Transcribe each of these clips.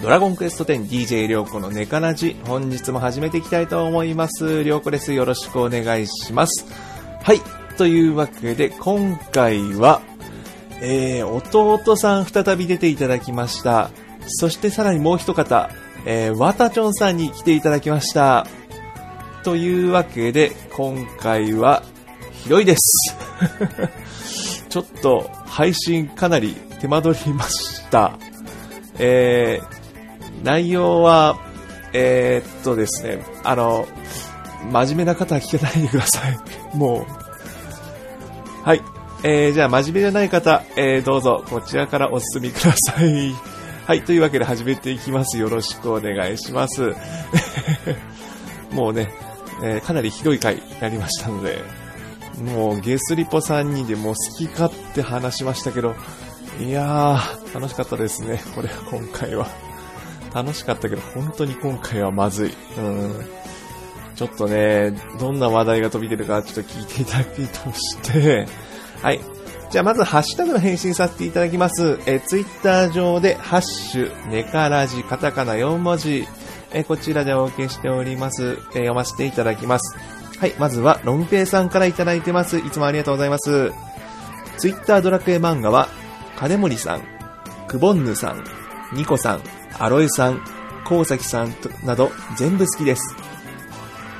ドラゴンクエスト 10DJ りょうこのネカラジ。本日も始めていきたいと思います。りょうこです。よろしくお願いします。はい。というわけで、今回は、えー、弟さん再び出ていただきました。そしてさらにもう一方、えー、わたちょんさんに来ていただきました。というわけで、今回は、ひどいです。ちょっと、配信かなり手間取りました。えー、内容は、えー、っとですね、あの、真面目な方は聞かないでください。もう。はい。えー、じゃあ真面目じゃない方、えー、どうぞ、こちらからお進みください。はい。というわけで始めていきます。よろしくお願いします。もうね、えーかなりひどい回になりましたので、もうゲスリポ3人でもう好き勝手話しましたけど、いやー、楽しかったですね。これは今回は。楽しかったけど、本当に今回はまずい。うん。ちょっとね、どんな話題が飛び出るかちょっと聞いていただきとして、はい。じゃあまずハッシュタグの返信させていただきます。えー、ツイッター上で、ハッシュ、ネカラジ、カタカナ4文字、えこちらでお受けしております。え読ませていただきます。はい。まずは、ロンペイさんからいただいてます。いつもありがとうございます。ツイッタードラクエ漫画は、金森さん、クボンヌさん、ニコさん、アロエさん、コウサキさんなど全部好きです。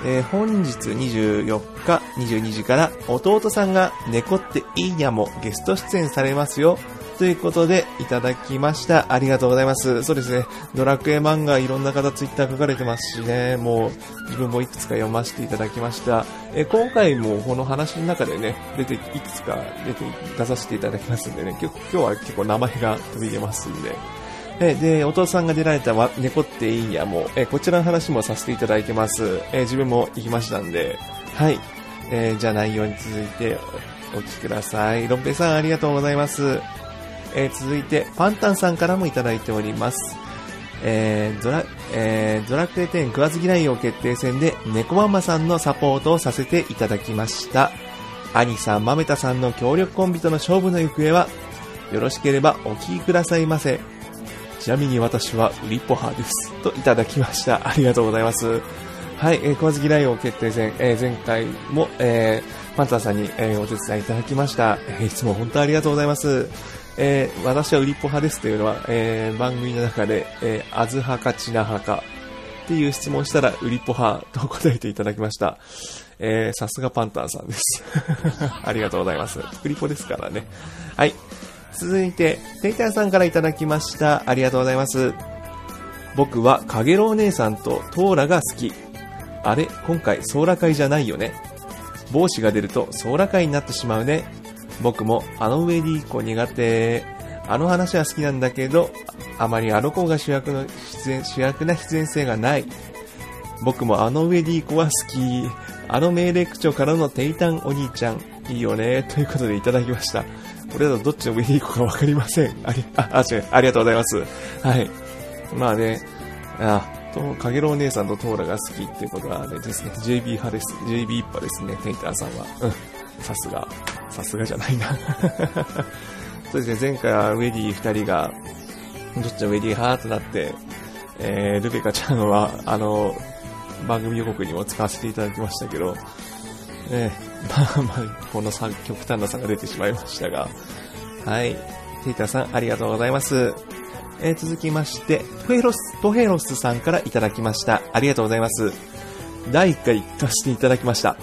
えー本日24日22時から弟さんが猫っていいやもゲスト出演されますよ。ということでいただきました。ありがとうございます。そうですね。ドラクエ漫画いろんな方ツイッター書かれてますしね。もう自分もいくつか読ませていただきました。え今回もこの話の中でね、出て、いくつか出て、出させていただきますんでね。今日は結構名前が飛び出ますんで。えで、お父さんが出られた猫っていいやも、えこちらの話もさせていただいてます。え自分も行きましたんで、はい。えーじゃあ内容に続いてお聞きください。ロンペさんありがとうございます。えー続いて、パンタンさんからもいただいております。えードラ、えードラクエ10食わず嫌い王決定戦で猫ママさんのサポートをさせていただきました。兄さん、マメタさんの協力コンビとの勝負の行方は、よろしければお聞きくださいませ。ちなみに私はウリポハです。といただきました。ありがとうございます。はい、えー、食わず嫌い王決定戦、えー前回も、えーパンタンさんに、えーお手伝いいただきました。えーいつも本当ありがとうございます。えー私はウリポ派ですというのは、えー番組の中で、えー、アズ派かチナ派かっていう質問したら、ウリポ派と答えていただきました。えーさすがパンタンさんです。ありがとうございます。ウリポですからね。はい。続いて、テイタンさんからいただきました。ありがとうございます。僕は、かげろう姉さんとトーラが好き。あれ今回、ソーラ会じゃないよね。帽子が出ると、ソーラ会になってしまうね。僕も、あの上でいい子苦手。あの話は好きなんだけど、あまりあの子が主役の出演、主役な必然性がない。僕もあの上でいい子は好き。あの命令口調からのテイタンお兄ちゃん、いいよね。ということでいただきました。これだとどっちの上でいい子かわかりません。あり、あ、あ、違う、ありがとうございます。はい。まあね、あ、と、かげろう姉さんとトーラが好きっていうことはね、ですね、JB 派です。JB 一派ですね、テイタンさんは。うん。さすが。さすがじゃないな。そうですね、前回はウェディ二人が、どっちのウェディ派となって、えー、ルベカちゃんは、あの、番組予告にも使わせていただきましたけど、ね、まあまあ、この三極端な差が出てしまいましたが、はい。テイタさん、ありがとうございます。えー続きまして、トヘロス、トヘロスさんからいただきました。ありがとうございます。第1回聞かせていただきました。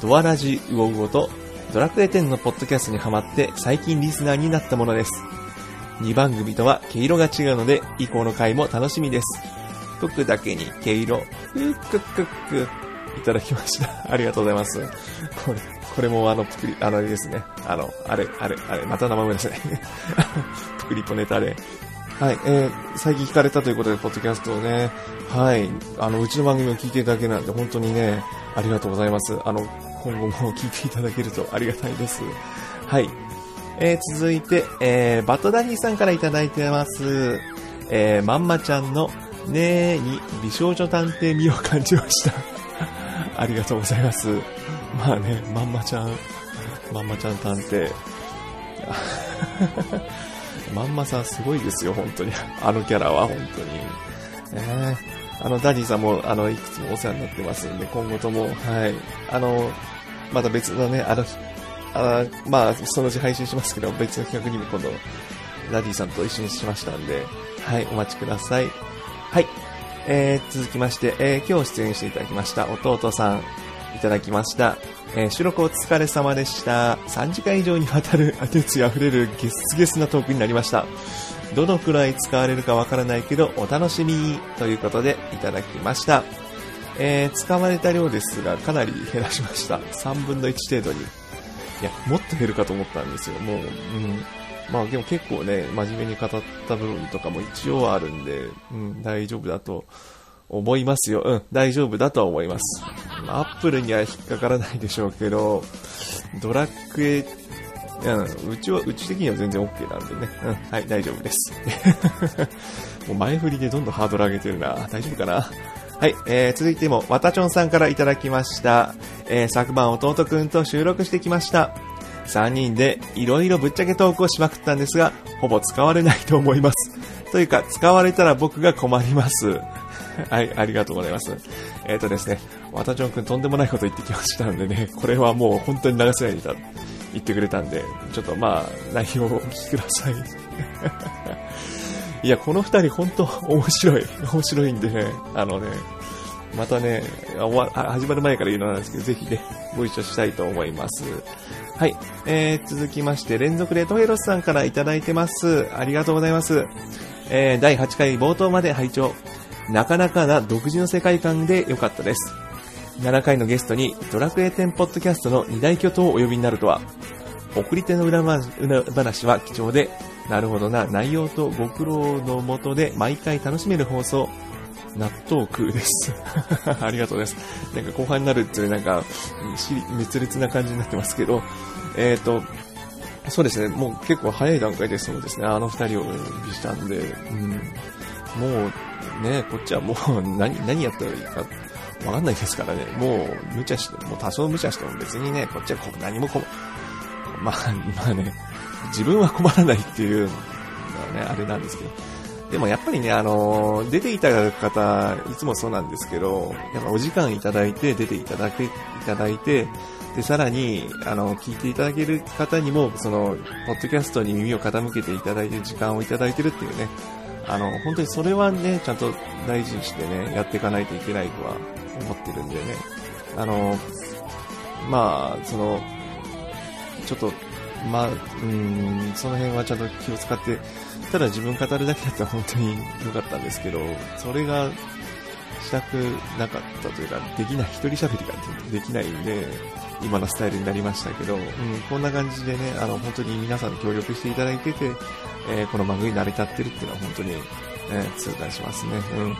ドアラジウオウオとドラクエ10のポッドキャストにハマって最近リスナーになったものです。2番組とは毛色が違うので、以降の回も楽しみです。服だけに毛色、ふっくっくっく、いただきました。ありがとうございます。これ、これもあの、ぷくり、あの、あれですね。あの、あれ、あれ、あれ、また名前思い出せない。ぷくりぽネタで。はい、えー、最近聞かれたということで、ポッドキャストをね、はい、あの、うちの番組を聞いていただけなんて、本当にね、ありがとうございます。あの、今後も聞いていただけるとありがたいです。はい。えー、続いて、えー、バトダディさんからいただいてます。えー、まんまちゃんの、ねーに美少女探偵味を感じました。ありがとうございます。まあね、まんまちゃん、まんまちゃん探偵。まんまさんすごいですよ、本当に。あのキャラは、本当に。えー、あの、ダディさんも、あの、いくつもお世話になってますんで、今後とも、はい。あの、また別のね、あの、あまあ、そのうち配信しますけど、別の企画にも今度、ダディさんと一緒にしましたんで、はい、お待ちください。はい。えー、続きまして、えー、今日出演していただきました、弟さん、いただきました。えー、収録お疲れ様でした。3時間以上にわたる熱意あふれるゲスゲスなトークになりました。どのくらい使われるかわからないけど、お楽しみということでいただきました。えー、使われた量ですが、かなり減らしました。3分の1程度に。いや、もっと減るかと思ったんですよ。もう、うん。まあでも結構ね、真面目に語った部分とかも一応あるんで、うん、大丈夫だと思いますよ。うん、大丈夫だとは思います。アップルには引っかからないでしょうけど、ドラッグへ、うん、うちは、うち的には全然 OK なんでね。うん、はい、大丈夫です。もう前振りでどんどんハードル上げてるな。大丈夫かな？はい、えー、続いても、わたちょんさんからいただきました。えー、昨晩弟くんと収録してきました。3人でいろいろぶっちゃけトークをしまくったんですが、ほぼ使われないと思います。というか、使われたら僕が困ります。はい、ありがとうございます。えっ、ー、とですね、わたちょんくんとんでもないこと言ってきましたんでね、これはもう本当に流せないでた言ってくれたんで、ちょっとまあ、内容をお聞きください。いや、この二人本当面白い。面白いんでね、あのね、またね、始まる前から言うのなんですけど、ぜひね、ご一緒したいと思います。はい。えー、続きまして、連続でトヘロスさんからいただいてます。ありがとうございます。えー、第8回冒頭まで拝聴なかなかな独自の世界観で良かったです。7回のゲストにドラクエ10ポッドキャストの二大巨頭をお呼びになるとは、送り手の裏話は貴重で、なるほどな、内容とご苦労のもとで毎回楽しめる放送、納豆食うです。ありがとうです。なんか後半になるっていうなんか、熱烈な感じになってますけど、えっ、ー、と、そうですね、もう結構早い段階でそうですね、あの二人をお呼びしたんで、うん、もうね、こっちはもう 何、何やったらいいかわかんないですからね、もう無茶して、もう多少無茶しても別にね、こっちは何もこ、まあ、まあね、自分は困らないっていうのはね、あれなんですけど、でもやっぱりね、あのー、出ていただく方、いつもそうなんですけど、やっぱお時間いただいて、出ていただけ、いただいて、で、さらに、あの、聞いていただける方にも、その、ポッドキャストに耳を傾けていただいて、時間をいただいてるっていうね、あの、本当にそれはね、ちゃんと大事にしてね、やっていかないといけないとは思ってるんでね、あの、まあ、その、ちょっと、まあ、うん、その辺はちゃんと気を使って、ただ自分語るだけだったら本当に良かったんですけど、それがしたくなかったというか、できない、一人喋りができないんで、今のスタイルになりましたけど、うん、こんな感じでね、あの、本当に皆さん協力していただいてて、えー、この番組に成り立ってるっていうのは本当に、えー、痛感しますね。うん。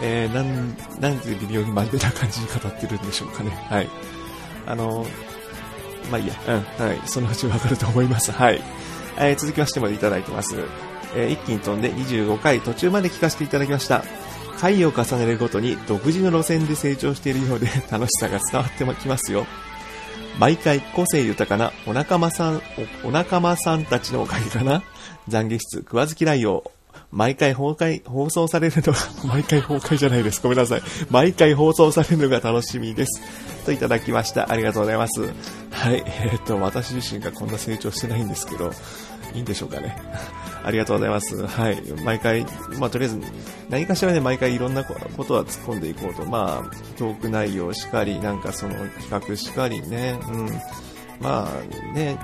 えー、なん、なんで微妙に真面目な感じに語ってるんでしょうかね。はい。あの、まあいいや、うん、はい、そのうちわかると思います。はい。えー、続きましてまでいただいてます。えー、一気に飛んで25回途中まで聞かせていただきました。回を重ねるごとに独自の路線で成長しているようで 楽しさが伝わってきますよ。毎回個性豊かなお仲間さん、お仲間さんたちのおかげかな懺悔室食わず嫌いを毎回崩壊、放送されるのが、毎回崩壊じゃないです。ごめんなさい。毎回放送されるのが楽しみです。といただきました。ありがとうございます。はい。えー、っと、私自身がこんな成長してないんですけど、いいんでしょうかね。ありがとうございます。はい。毎回、まあ、とりあえず、何かしらね、毎回いろんなことは突っ込んでいこうと。まあ、トーク内容しかり、なんかその企画しかりね、うん。まあ、ね、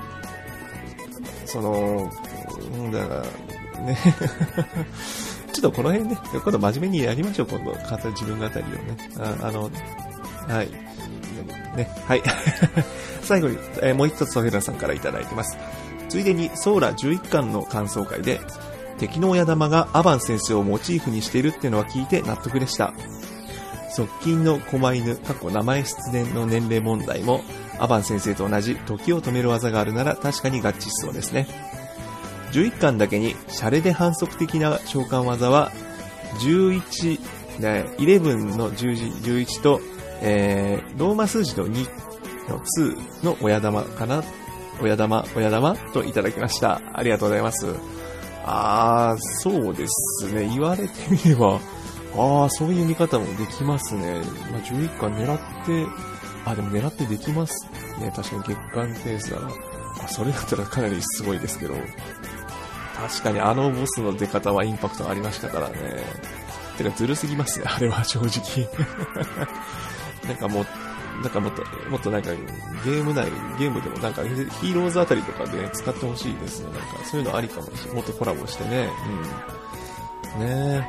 その、うん、だから、ね。ちょっとこの辺ね、今度真面目にやりましょう、今度。自分語りをね。ああの、はい。ね、はい。最後に、えー、もう一つソフェラさんからいただいてます。ついでにソーラ11巻の感想会で、敵の親玉がアバン先生をモチーフにしているっていうのは聞いて納得でした。側近の狛犬、過去名前出現の年齢問題も、アバン先生と同じ時を止める技があるなら確かに合致しそうですね。11巻だけに、シャレで反則的な召喚技は、11、ね、11の十字、11と、えー、ローマ数字の2の2の親玉かな親玉、親玉？といただきました。ありがとうございます。ああ、そうですね。言われてみれば、ああ、そういう見方もできますね。まあ、11巻狙って、あ、でも狙ってできますね。確かに月間ペースだな。あ、それだったらかなりすごいですけど。確かにあのボスの出方はインパクトありましたからね。てかずるすぎますね、あれは正直。なんかもう、なんかもっと、もっとなんかゲーム内、ゲームでもなんかヒーローズあたりとかで使ってほしいですね。なんかそういうのありかもしれない。もっとコラボしてね。うん。ね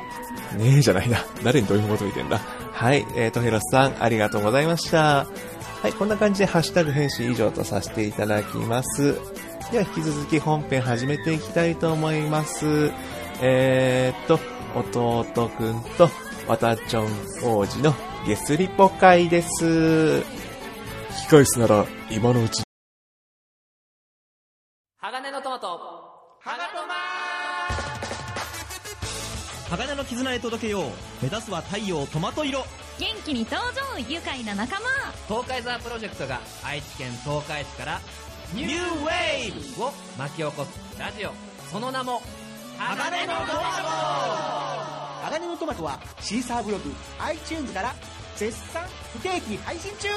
え。ねえじゃないな。誰にどういう求めてんだ。はい。えーと、ヘロスさん、ありがとうございました。はい。こんな感じでハッシュタグ返信以上とさせていただきます。では引き続き本編始めていきたいと思います。えーと、弟くんと、わたちょん王子のゲスリポ会です。引き返すなら今のうち。鋼のトマト、鋼トマ鋼の絆へ届けよう。目指すは太陽トマト色。元気に登場愉快な仲間東海ザープロジェクトが愛知県東海市からニューウェーブを巻き起こすラジオその名も鋼のトマト鋼のトマトはシーサーブログ iTunes から絶賛不定期配信中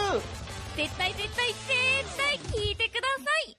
絶対絶対絶対聞いてください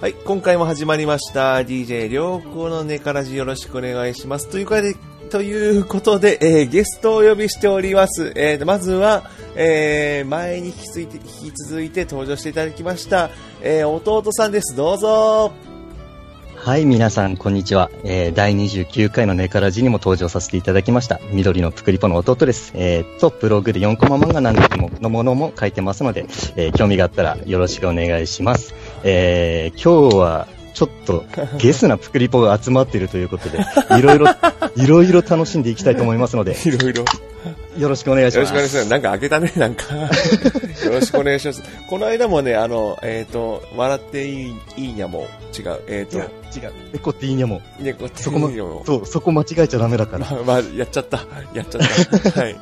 はい、今回も始まりました。DJ 良子のネからじよろしくお願いします。というかで、ということで、えー、ゲストをお呼びしております。えー、まずは、えー、前に引き続いて、引き続いて登場していただきました、えー、弟さんです。どうぞ。はい、皆さん、こんにちは。えー、第29回のネカラジにも登場させていただきました。緑のプクリポの弟です。えー、と、ブログで4コマ漫画なんでものものも書いてますので、えー、興味があったらよろしくお願いします。えー、今日は、ちょっと ゲスなプクリポが集まっているということで、いろいろ、いろいろ楽しんでいきたいと思いますので、いろいろ。よろしくお願いします。よろしくお願いします。なんか開けたね、なんか。よろしくお願いします。この間もね、あの、えっ、ー、と、笑っていい、いいにゃも違う。えっ、ー、と。違う。猫っていいにゃも。猫っていいにゃも。そう、そこ間違えちゃダメだから。まあ、まあ、やっちゃった。やっちゃった。はい。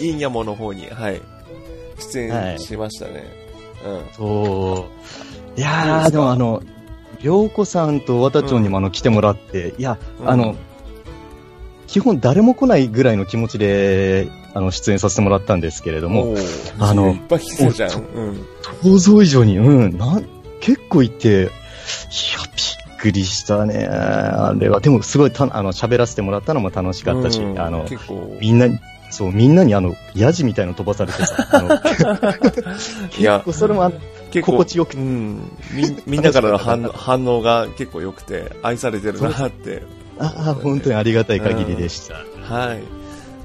いいにゃもの方に、はい。出演しましたね。はい、うん。そう。いやー、でもあの、りょうこさんとわたちょんにもあの、来てもらって、いや、あの、基本誰も来ないぐらいの気持ちで、あの、出演させてもらったんですけれども、あの、いっぱい来そうじゃん。想像以上に、うん、な、結構いて、いや、びっくりしたね。あれは、でもすごいた、あの、喋らせてもらったのも楽しかったし、あの、みんなに、そう、みんなにあの、ヤジみたいの飛ばされてさ、あの、結構それもあの、結構心地よくて、うん、み、みんなからの反反応が結構良くて、愛されてるなって。ああ、本当にありがたい限りでした。はい。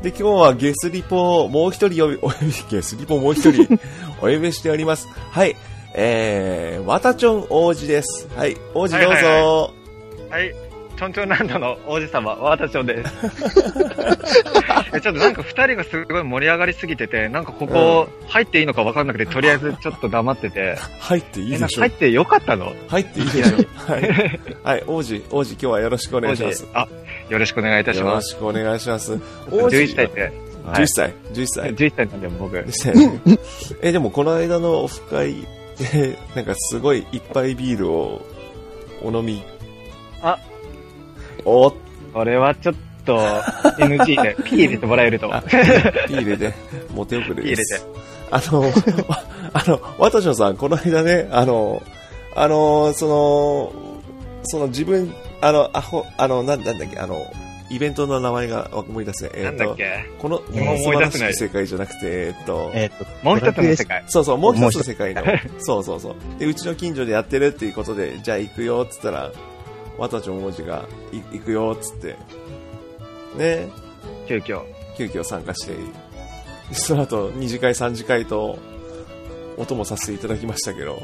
で、今日はゲスリポもう一人呼び、お呼び、ゲスリポもう一人 お呼びしております。はい。えー、わたちょん王子です。はい。王子どうぞ。はい、はいはいはいちょんちょんランドの王子様、わたちょんです。ちょっとなんか二人がすごい盛り上がりすぎてて、なんかここ入っていいのか分かんなくて、とりあえずちょっと黙ってて。入っていいでしょ入ってよかったの？入っていいでしょはい。はい、王子、王子今日はよろしくお願いします。あ、よろしくお願いいたします。よろしくお願いします。王子。11歳って。11歳、11歳。11歳なんで僕。え、でもこの間のオフ会で、なんかすごいいっぱいビールをお飲み。あ、おっこれはちょっと NG で、P 入れてもらえると。P 入れて、モテ遅れです。あの、あの、ワトションさん、この間ね、あの、あの、その、その自分、あの、アホ、あの、なんなんだっけ、あの、イベントの名前が思い出せ、えー、なんだっけ？この、思い出せない世界じゃなくて、えっと、えっと、もう一つの世界。そうそう、もう一つの世界の、そうそうそう。で、うちの近所でやってるっていうことで、じゃあ行くよ、っつったら、わたちょん王子が行くよっつって。ね。急遽。急遽参加して。その後二次会三次会とお供させていただきましたけど。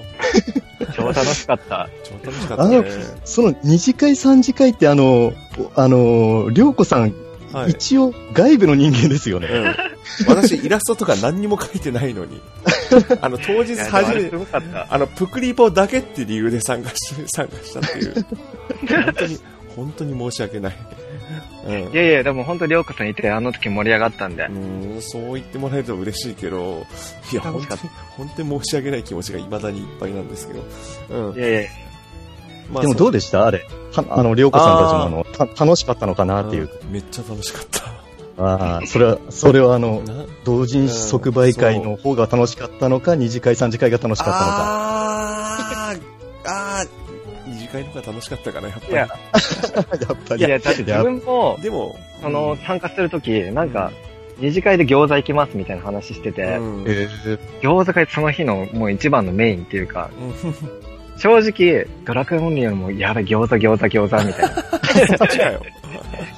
超楽しかった。超楽しかったね。その二次会三次会ってあのあのりょうこさん、はい、一応外部の人間ですよね、うん私イラストとか何にも描いてないのに、あの、当日初めて、あの、プクリポだけって理由で参加し、参加したっていう、本当に、本当に申し訳ない。うんいやいや、でも本当りょうこさんいて、あの時盛り上がったんで。うん、そう言ってもらえると嬉しいけど、いや、本当に、本当に申し訳ない気持ちが未だにいっぱいなんですけど。うんい。やいや、までもどうででした？あれ。はあの、りょうこさんたちもあの、た楽しかったのかな？っていう。めっちゃ楽しかった。ああ、それは、それはあの、な同人即売会の方が楽しかったのか、二次会、三次会が楽しかったのか。あー、あー、二次会の方が楽しかったかな、やっぱり。いや、やっぱり。いや、だって自分も、でも、その、参加するとき、なんか、二次会で餃子行きますみたいな話してて、うんえー餃子会その日のもう一番のメインっていうか、うん正直、ドラクエオンリーよりも、やべ、餃子餃子餃子みたいな。そっちかよ。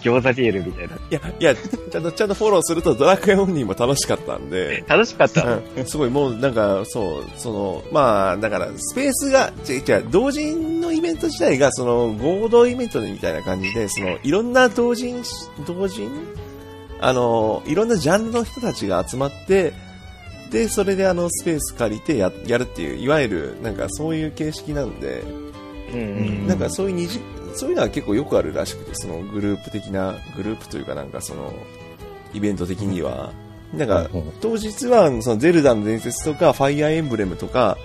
餃子ビールみたいな。いや、いや、ちゃんと、ちゃんとフォローすると、ドラクエオンリーも楽しかったんで、楽しかった。うん、すごいもうなんか、そう、その、まあ、だから、スペースが、違う違う、同人のイベント自体が、その、合同イベントみたいな感じで、その、いろんな同人、同人？あの、いろんなジャンルの人たちが集まって、で、それであの、スペース借りてや、やるっていう、いわゆる、なんかそういう形式なんで、うんうん。なんかそういう二次、そういうのは結構よくあるらしくて、そのグループ的な、グループというかなんかその、イベント的には、なんかうん、当日はそのゼルダの伝説とか、ファイアーエンブレムとか、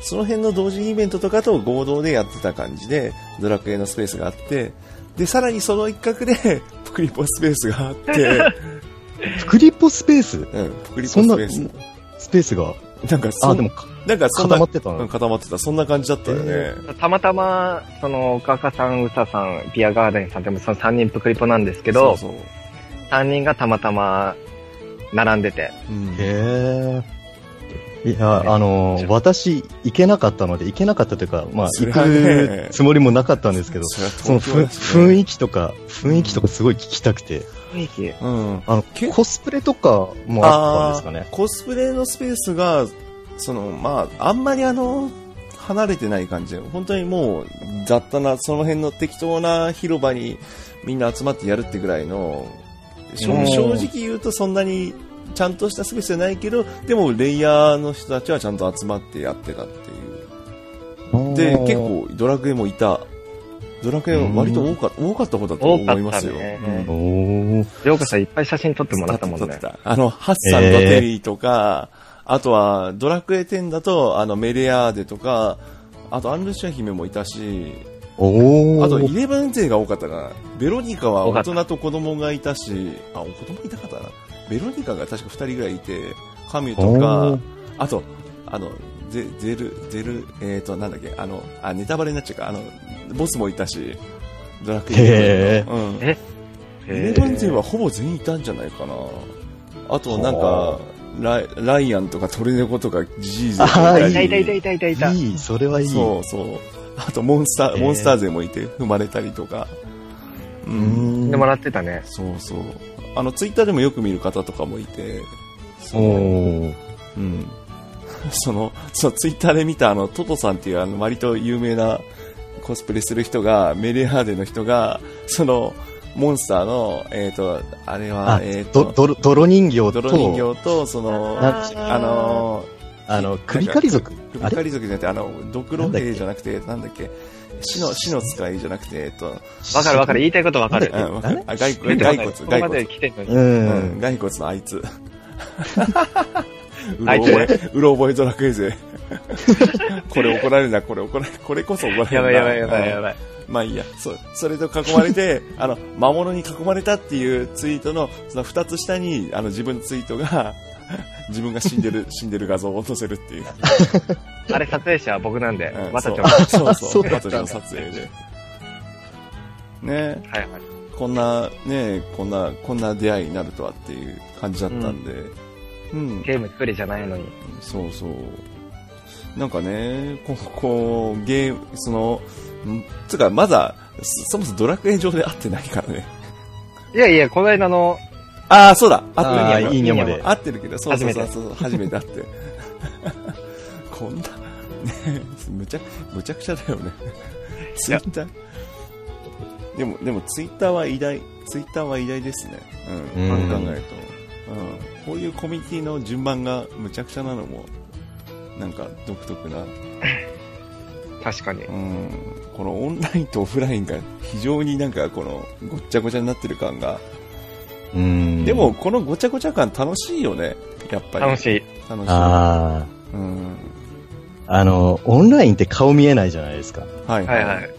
その辺の同時イベントとかと合同でやってた感じで、ドラクエのスペースがあって、で、さらにその一角で、プクリポスペースがあって、プクリポスペース？うん、プクリポスペース。スペースが、なんかあ、でも、なんかそんな固まってたのうん固まってた。そんな感じだったよね。たまたま、その、おかかさん、うささん、ビアガーデンさんでもその3人プクリポなんですけど、そうそう。3人がたまたま、並んでて。うんへえ。いや、あの、私、行けなかったので、行けなかったというか、まあ、行くつもりもなかったんですけど、それはその雰囲気とか、雰囲気とかすごい聞きたくて、雰囲気。うん。あの、けコスプレとかもあったんですかね？コスプレのスペースが、その、まあ、あんまりあの、離れてない感じで、本当にもう、雑多な、その辺の適当な広場にみんな集まってやるってぐらいの、正直言うとそんなにちゃんとしたスペースじゃないけど、でもレイヤーの人たちはちゃんと集まってやってたっていう。で、結構ドラクエもいた。ドラクエは割と多か多かった方だと思いますよ。ねうんおー。りょうこさんいっぱい写真撮ってもらったもんね撮って。たあの、ハッサンとテリーとか、あとは、ドラクエ10だと、あの、メレアーデとか、あと、アンルシア姫もいたし、おー。あと、イレブン勢が多かったから、ベロニカは大人と子供がいたし、あ、子供いたかったな。ベロニカが確か二人ぐらいいて、カミュとおかー、あと、あの、ゼゼル、ゼル、えーと、なんだっけ、あの、あ、ネタバレになっちゃうか、あの、ボスもいたし、ドラクエ11のうん。え？イレブン勢はほぼ全員いたんじゃないかな。あと、なんか、ライライアンとかトルネコとかジジーいたりいたいたいたいたいたいた。いい、それはいい。そうそう。あと、モンスター、モンスター勢もいて、踏まれたりとか。う。うんんでもらってたね。そうそう。あの、ツイッターでもよく見る方とかもいて、そう。うん。その、そのツイッターで見たあの、トトさんっていうあの、割と有名なコスプレする人が、メレハーデの人が、その、モンスターの、えっ、と、あれはあ、えっ、ど、と、ど、泥人形と、泥人形と、その、あのあの、首狩り族？首狩り族じゃなくて、あの、ドクロ兵じゃなくて、なんだっけ、死の、死の使いじゃなくて、えっと、わかるわかる。言いたいことわかる。うん、わかる。あ、骸骨、骸骨、骸骨。う。うんん、骸骨のあいつ。うろ覚え、うろ覚えドラクエ勢。これ怒られるな、これ怒られる、これこそ怒られるな。やばいやばいやばいやばい。まあいいや。そ、それと囲まれて、あの、魔物に囲まれたっていうツイートの、その二つ下に、あの、自分のツイートが、自分が死んでる、死んでる画像を落とせるっていう。あれ撮影者は僕なんでうん、またちょそう。そうそう。そうだったんだ私の撮影で。ねはいはい。こんな、ねこんな、こんな出会いになるとはっていう感じだったんで。うん。ゲーム一人じゃないのに。そうそう。なんかね、こう、こうゲーム、その、んつうか、まだ、そそもそもドラクエ上で会ってないからね。いやいや、この間の、ああ、そうだ会あってるーいいねもで。合ってるけど、そうそうそう初そう、初めて会って。こんな、ね、むちゃ、むちゃくちゃだよね。ツイッターでも、でもツイッターは偉大、ツイッターは偉大ですね。うん、うん考えると。うん、こういうコミュニティの順番がむちゃくちゃなのも、なんか独特な。確かに。うん。このオンラインとオフラインが非常になんかこのごっちゃごちゃになってる感が。うん。でも、このごちゃごちゃ感楽しいよね。やっぱり。楽しい。楽しい。あうん。あ、あの、オンラインって顔見えないじゃないですか。はいはいはい。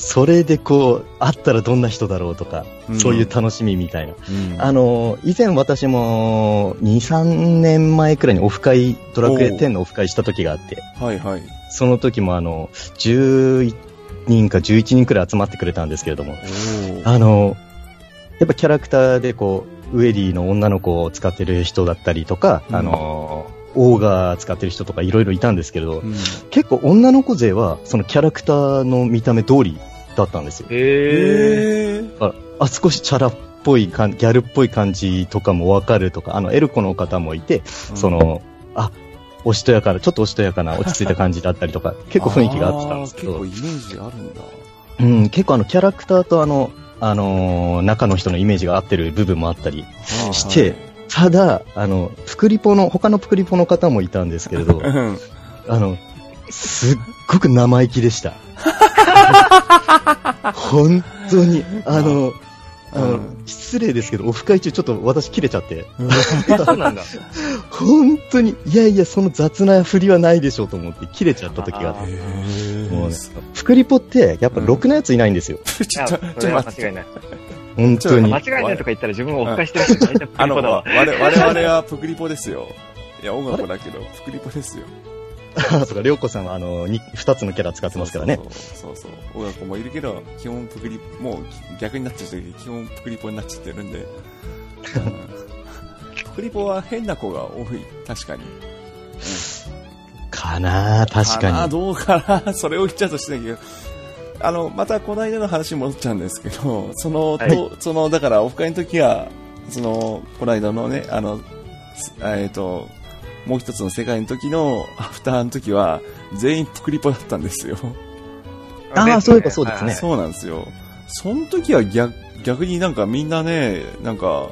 それでこう、会ったらどんな人だろうとか、うん。そういう楽しみみたいな。うん。あの、以前私も、2、3年前くらいにオフ会、ドラクエ10のオフ会した時があって、はいはい。その時もあの、10人か11人くらい集まってくれたんですけれども、あの、やっぱキャラクターでこう、ウェディの女の子を使ってる人だったりとか、うん。あの、オーガー使ってる人とかいろいろいたんですけれど、うん。結構女の子勢はそのキャラクターの見た目通りだったんですよ。えー。えー。あ、少しチャラっぽい感、ギャルっぽい感じとかもわかるとか、あの、エルコの方もいて、その、あ、おしとやかな、ちょっとおしとやかな、落ち着いた感じだったりとか、結構雰囲気があってたんですけど結構、イメージあるんだ。うん、結構あの、キャラクターとあの、あのー中の人のイメージが合ってる部分もあったりして、ただ、あの、プクリポの、他のプクリポの方もいたんですけれど、うん。あの、すっごく生意気でした。本当に、あの、あの、うん失礼ですけど、オフ会中ちょっと私切れちゃって、そうなんだ。本当に、いやいや、その雑な振りはないでしょうと思って切れちゃった時があっあて。へもうねプクリポって、やっぱろくなやついないんですよ。ちょっと、ちょっそれはと待って。間違いない。本当に間違。いないとか言ったら自分をオフ会してる人大体プあの、リコだわ。我我々はプクリポですよ。いや、音楽だけど、プクリポですよ。あ そうか、りょうこさんはあの、に二つのキャラ使ってますからね。そうそうそうそう。音楽もいるけど、基本プクリ、もう逆になっちゃってる基本プクリポになっちゃってるんで。うんプクリポは変な子が多い。確かに。かなあ確なかに。どうかな それを言っちゃうとしてないけど。あの、またこの間の話に戻っちゃうんですけど、その、はいとその、だからオフ会の時は、その、この間のね、あの、すえっ、と、もう一つの世界の時のアフターの時は、全員プクリポだったんですよ。ああそういえばそうですねそうなんですよ。その時は逆、逆になんかみんなね、なんか、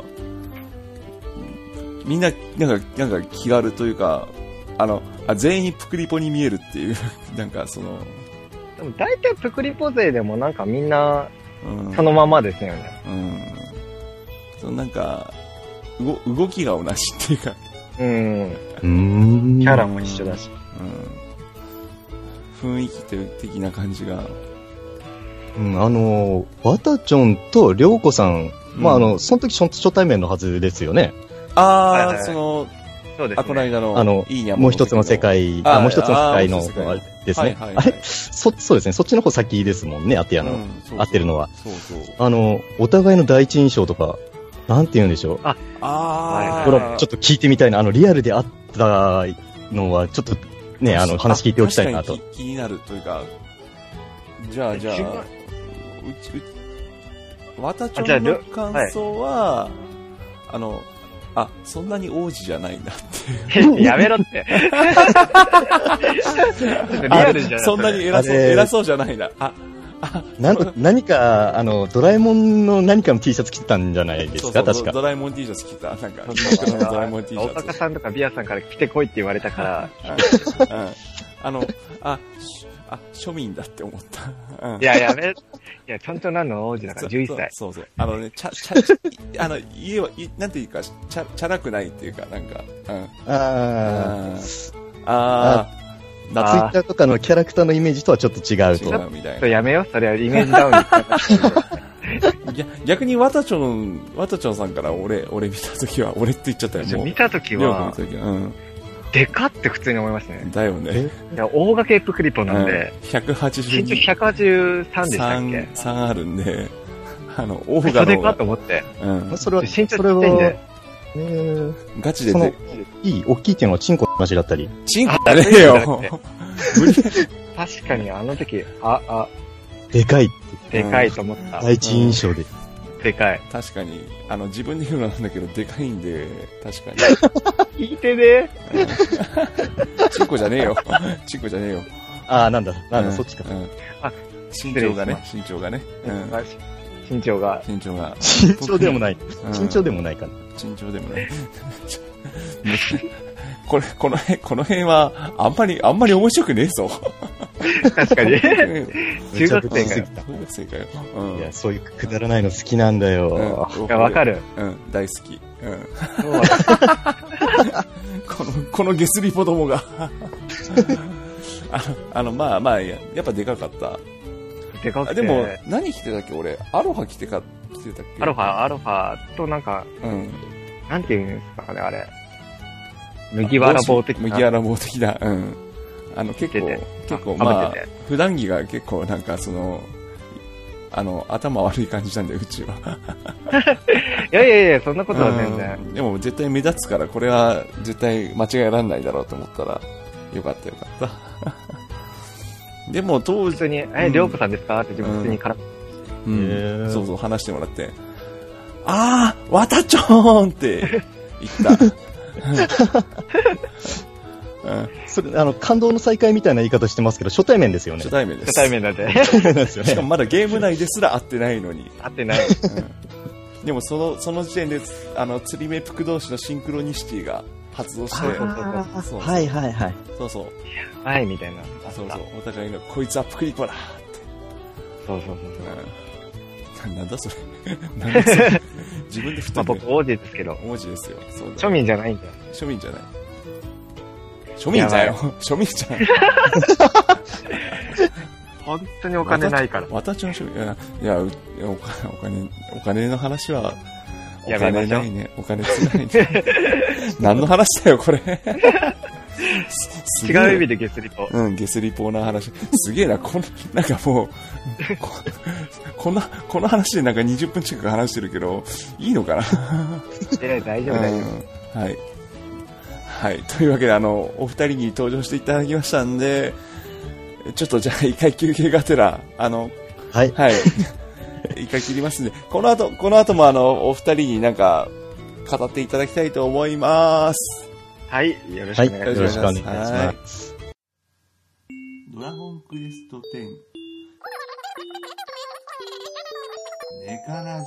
みんな、なんか、なんか気軽というか、あの、あ全員プクリポに見えるっていう、なんかその、でも大体プクリポ勢でもなんかみんなうん。そのままですよね。うん。そのなんか、動、動きが同じっていうか、うん。うーん。キャラも一緒だし。うん。雰囲気的な感じが、うん、あの、ワタチョンとりょうこさん、まあ、あの、その時初初対面のはずですよね。ああ、はいはいはいその、そうですあ、このね。間の、あのいいもう一つの世界、ああ、もう一つの世界のあもう一つの世界あれですね。はいはいはいあれそ、そうですね。そっちの方先ですもんね、アティアの。うんそう合ってるのは。そうそう。あの、お互いの第一印象とか、なんて言うんでしょう。ああ、これ、ちょっと聞いてみたいな。あの、リアルであったのは、ちょっと、ね、あの、話聞いておきたいなと確か。に気気になるというか、じゃあ、じゃあ、うち、うち、わたちょの感想は、あの、あ、そんなに王子じゃないんだって。やめろって。リアルじゃそんなに偉そう、偉そうじゃないな。あ、なん何か、あの、ドラえもんの何かの T シャツ着てたんじゃないですか、そうそう確か。ドラえもん T シャツ着た。なんか、ドラえもん T シ大ャツ。阪さんとかビアさんから来てこいって言われたから、あの、あ、しあ、庶民だって思った。うんいや、やめ、いや、ちょんちょんなんの？王子だから11歳。そうそうそう。あのね、ちゃ、ちゃ、ちゃ あの、家は、いなんていうか、ちゃ、チャラくないっていうか、なんか、うん。あああー、あ、ツイッターとかのキャラクターのイメージとはちょっと違う違と。うみたいちょっとやめよう、それはイメージダウンに。逆逆に、ワタチョン、ワタチョンさんから俺、俺見たときは、俺って言っちゃったよ、もう。見たときはた、ときは、うん。でかって普通に思いましたね。だよね。いや、大掛けプクリポうんなんで、。身長182。183でしたっけ？3、3あるんで、あの、オーそれかガの方がと思って。うん。それは、身長ちっそれはちゃいんで。ガチでで、、いい、大きいっていうのはチンコの話だったり。チンコだねえよ。確かにあの時、あ、あ、でかいって、でかいと思った。第一印象で。でかい。確かに、あの、自分で言うのなんだけど、でかいんで、確かに。聞いてね。チンコじゃねえよ。チンコじゃねえよ。ああ、なんだ、なんだ、うんそっちか。うんあ身長がね、失身長がね。うん。身長が。身長が。身長でもない。うん身長でもないかな。身長でもね。これ、この辺、この辺は、あんまり、あんまり面白くねえぞ。確かに。う ん中学生かよ。中学生かよ。うん。いや、そういうくだらないの好きなんだよ。うんいや、わかる。うん、大好き。うん。この、このゲスリポどもが。あの、あの、まあまあ、ややっぱでかかった。るでかくて。あでも、何着てたっけ俺、アロハ着てか、着てたっけ？アロファ、アロファとなんか、うん。なんていうんですかね、あれ。麦わら棒的な。麦わら棒的な。うん。あの、結構着てて、結構、あまあ普段着が結構なんかその、あの、頭悪い感じなんだよ、うちは。いやいやいや、そんなことは全然。うんでも絶対目立つから、これは絶対間違えられないだろうと思ったら、よかったよかった。でも当時、普通に、え、うんりょうこさんですか？って自分普通にから、うんへーそうそう話してもらって、あー、わたちょーんって言った。うん、それ、あの、感動の再会みたいな言い方してますけど、初対面ですよね初。対面です。初対面なんで。初対面ですよしかもね。まだゲーム内ですら会ってないのに。合ってない。でもその、その時点で、あの、釣り目プク同士のシンクロニシティが発動して、あそうそうはいはいはい。そうそう。はい、みたいな。そうそう。お互いの、こいつはプクリポだそうそうそうそう。うん なんだそれ。なんだそれ。自分で振っまあ僕、王子ですけど、文字ですよ。そうだ。庶民じゃないんだよ。庶民じゃない。庶民だよ。庶民じゃない。本当にお金ないから。私の庶民。いや、いや、お金、お金、お金の話は、おやめましょう金ないね。お金つないね。何の話だよ、これ。違う意味でゲスリポ。うん、ゲスリポーな話。すげえな、こん、なんかもう、ここんな、この話でなんか20分近く話してるけど、いいのかな？え、大丈夫、大丈夫。うんはい。はい。というわけで、あの、お二人に登場していただきましたんで、ちょっとじゃあ一回休憩がてら、あの、はい。はい。一回切りますんで、この後、この後もあの、お二人になんか、語っていただきたいと思います。はい、よろしはい。くお願いします。よろしくお願いします。ドラゴンクエスト10。ネカラジ。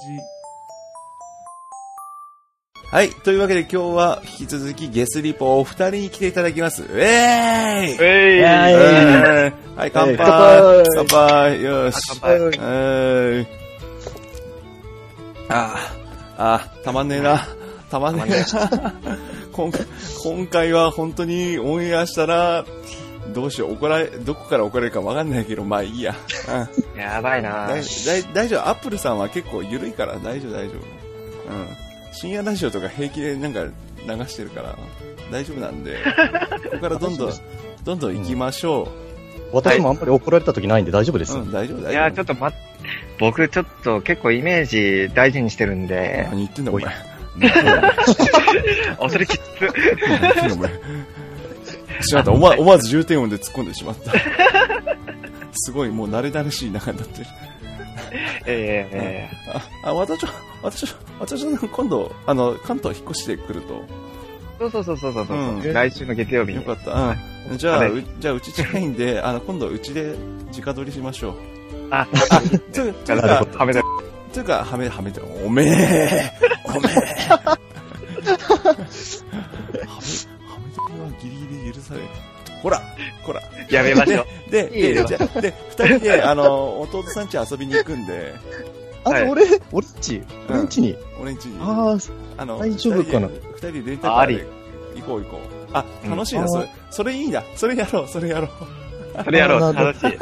はい。というわけで今日は引き続きゲスリポお二人に来ていただきます。ウェーイえいえはいーはい、乾杯乾杯よし。乾杯はい。ああ、ああ、たまんねえな。たまんねえな。今回、今回は本当にオンエアしたら、どうしよう、怒られ、どこから怒られるかわかんないけど、まあいいや。うん。やばいな大大大丈夫、アップルさんは結構緩いから大丈夫、大丈夫。うん。深夜ラジオとか平気でなんか流してるから、大丈夫なんで、ここからどんどん、どんどん行きましょ私もあんまり怒られた時ないんで大丈夫ですう。ん、大丈夫、大丈夫。いや、ちょっと待って、僕ちょっと結構イメージ大事にしてるんで、何言ってんだ、お前。あ、そ れきつ。おまった、思わ思わず重点音で突っ込んでしまった。すごい、もう慣れ慣れしい中になってる。えええあ、あ、私は、私は、私は今度、あの、関東引っ越してくると。えそうそうそうそうそうそう、うん来週の月曜日に。よかった。うん。じゃあ、はいうじゃあ、うち近いんで、あの、今度、うちで直撮りしましょう。あ、つう、つうか。はめだ。つうか、はめ、はめて、おめえおめえはめ、はめてはギリギリ許される。ほら、ほら。やめましょう。で、で、いいよじゃあで、二人で、あの、弟さん家遊びに行くんで、あ、はい俺、俺んち、俺んちに？俺ん家に。ああの、大丈夫かな？二人でレンタカーで行こう行こう。あ、うん楽しいな、それ。それいいな。それやろう、それやろう。それやろう。楽しい。ゲ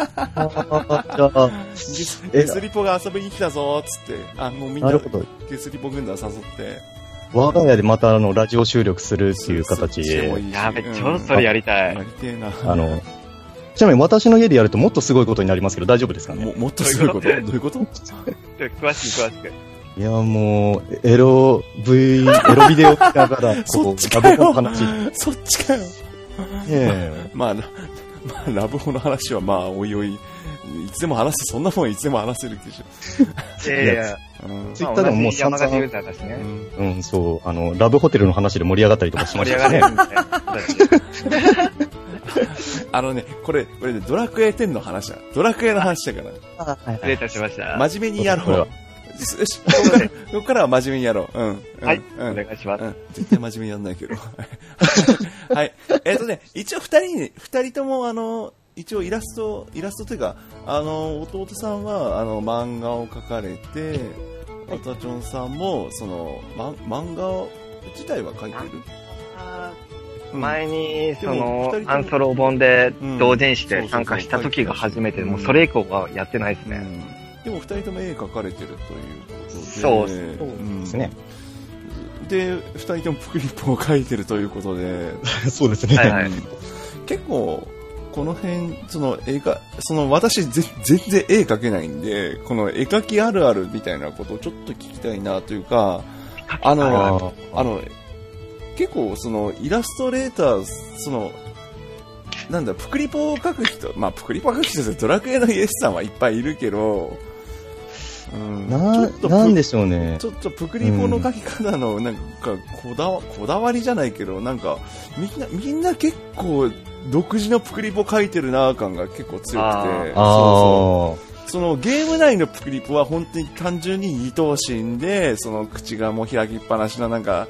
スえゲスリポが遊びに来たぞ、つって。あ、もうみんな。ゲスリポ軍団誘って。我が家でまたあの、ラジオ収録するっていう形で、いいしやべ、うん超それやりたい。やりてえな。あの、ちなみに私の家でやるともっとすごいことになりますけど大丈夫ですかね？ももっとすごいこと？どういうこと？詳しく詳しく。いや、もう、エロ V、エロビデオ見ながら、そっちラか。そっちかよ。えまあ、ラまあ、ラブホの話はまあ、おいおい、いつでも話す、そんなもんいつでも話せるでしいやいや、ょ。うんツイッターでももう散々ね。うんえうん、そう、あの、ラブホテルの話で盛り上がったりとかしましたね。あのね、これ、これね、ドラクエ10の話だ。ドラクエの話だから。失礼いたしました。真面目にやろう。よし、ここから、は真面目にやろう。うん。うんはい、うんお願いします。うん。絶対真面目にやんないけど。はい。えっ、とね、一応二人に、二人ともあの、一応イラスト、イラストというか、あの、弟さんは、あの、漫画を描かれて、わたちょんさんも、その、ま、漫画自体は描いてる？うん前に、そのアンソロ本でうん同人誌で参加した時が初めてもうそれ以降はやってないですね。うんでも二人とも絵描かれてるということで。そううんですね。で、二人ともプクリポを描いてるということで、そうですね。はいはい。うん結構、この辺、その絵が、その私ぜ全然絵描けないんで、この絵描きあるあるみたいなことをちょっと聞きたいなというか、あの、あの、結構そのイラストレーター、その、なんだ、プクリポを描く人、まあ、プクリポを描く人ってドラクエのイエスさんはいっぱいいるけど、うん、なちょっと、なんでしょうね。ちょっとプクリポの書き方の、なんか、こだわ、こだわりじゃないけど、なんか、みんな、みんな結構、独自のプクリポ書いてるな感が結構強くて、そうあそう。そのゲーム内のプクリポは本当に単純に二頭身で、その口がもう開きっぱなしのなんか、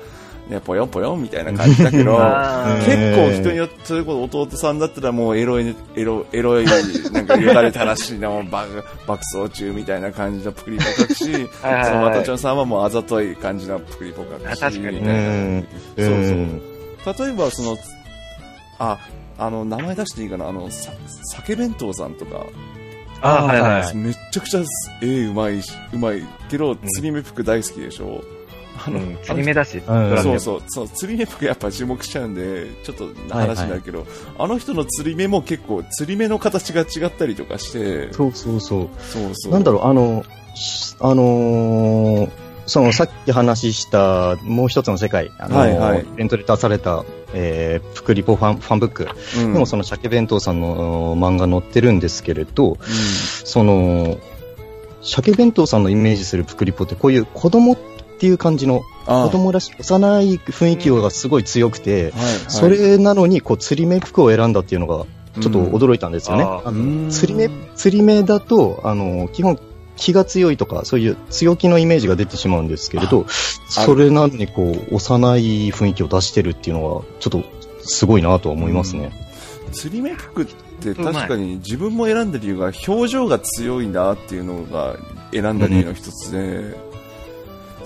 ね、ぽよんぽよんみたいな感じだけど、結構人によって、それこそ弟さんだったらもうエロい、エロ、エロい、なんかよだれたらしいな、もう爆、爆走中みたいな感じのプクリポ書くし、そのまたちゃんさんはもうあざとい感じのプクリポ書くし。みたいな。うん。そうそううん例えばその、あ、あの、名前出していいかな、あの、さ、酒弁当さんとか、あはいはい。めっちゃくちゃ絵うまいし、うまいけど、釣り目服大好きでしょ、あの、うん、釣り目だし、うん。そうそう、そう、釣り目服やっぱ注目しちゃうんで、ちょっと話になるけど、あの人の釣り目も結構、釣り目の形が違ったりとかして、そうそうそう。そうそう。なんだろう、あの、しあのーそのさっき話したもう一つの世界、あのはいはい。イベントで出された、えー、プクリポファンファンブック。うん、でもその鮭弁当さんの漫画載ってるんですけれど、うその、鮭弁当さんのイメージするプクリポってこういう子供っていう感じの、子供らしい幼い雰囲気がすごい強くて、はい、はい、それなのにこう釣り目服を選んだっていうのがちょっと驚いたんですよね。釣り目、釣り目だと、あの、基本気が強いとか、そういう強気のイメージが出てしまうんですけれど、あそれなのにこう、幼い雰囲気を出してるっていうのは、ちょっとすごいなとは思いますね。釣り目服って確かに自分も選んだ理由が表情が強いなっていうのが選んだ理由の一つで、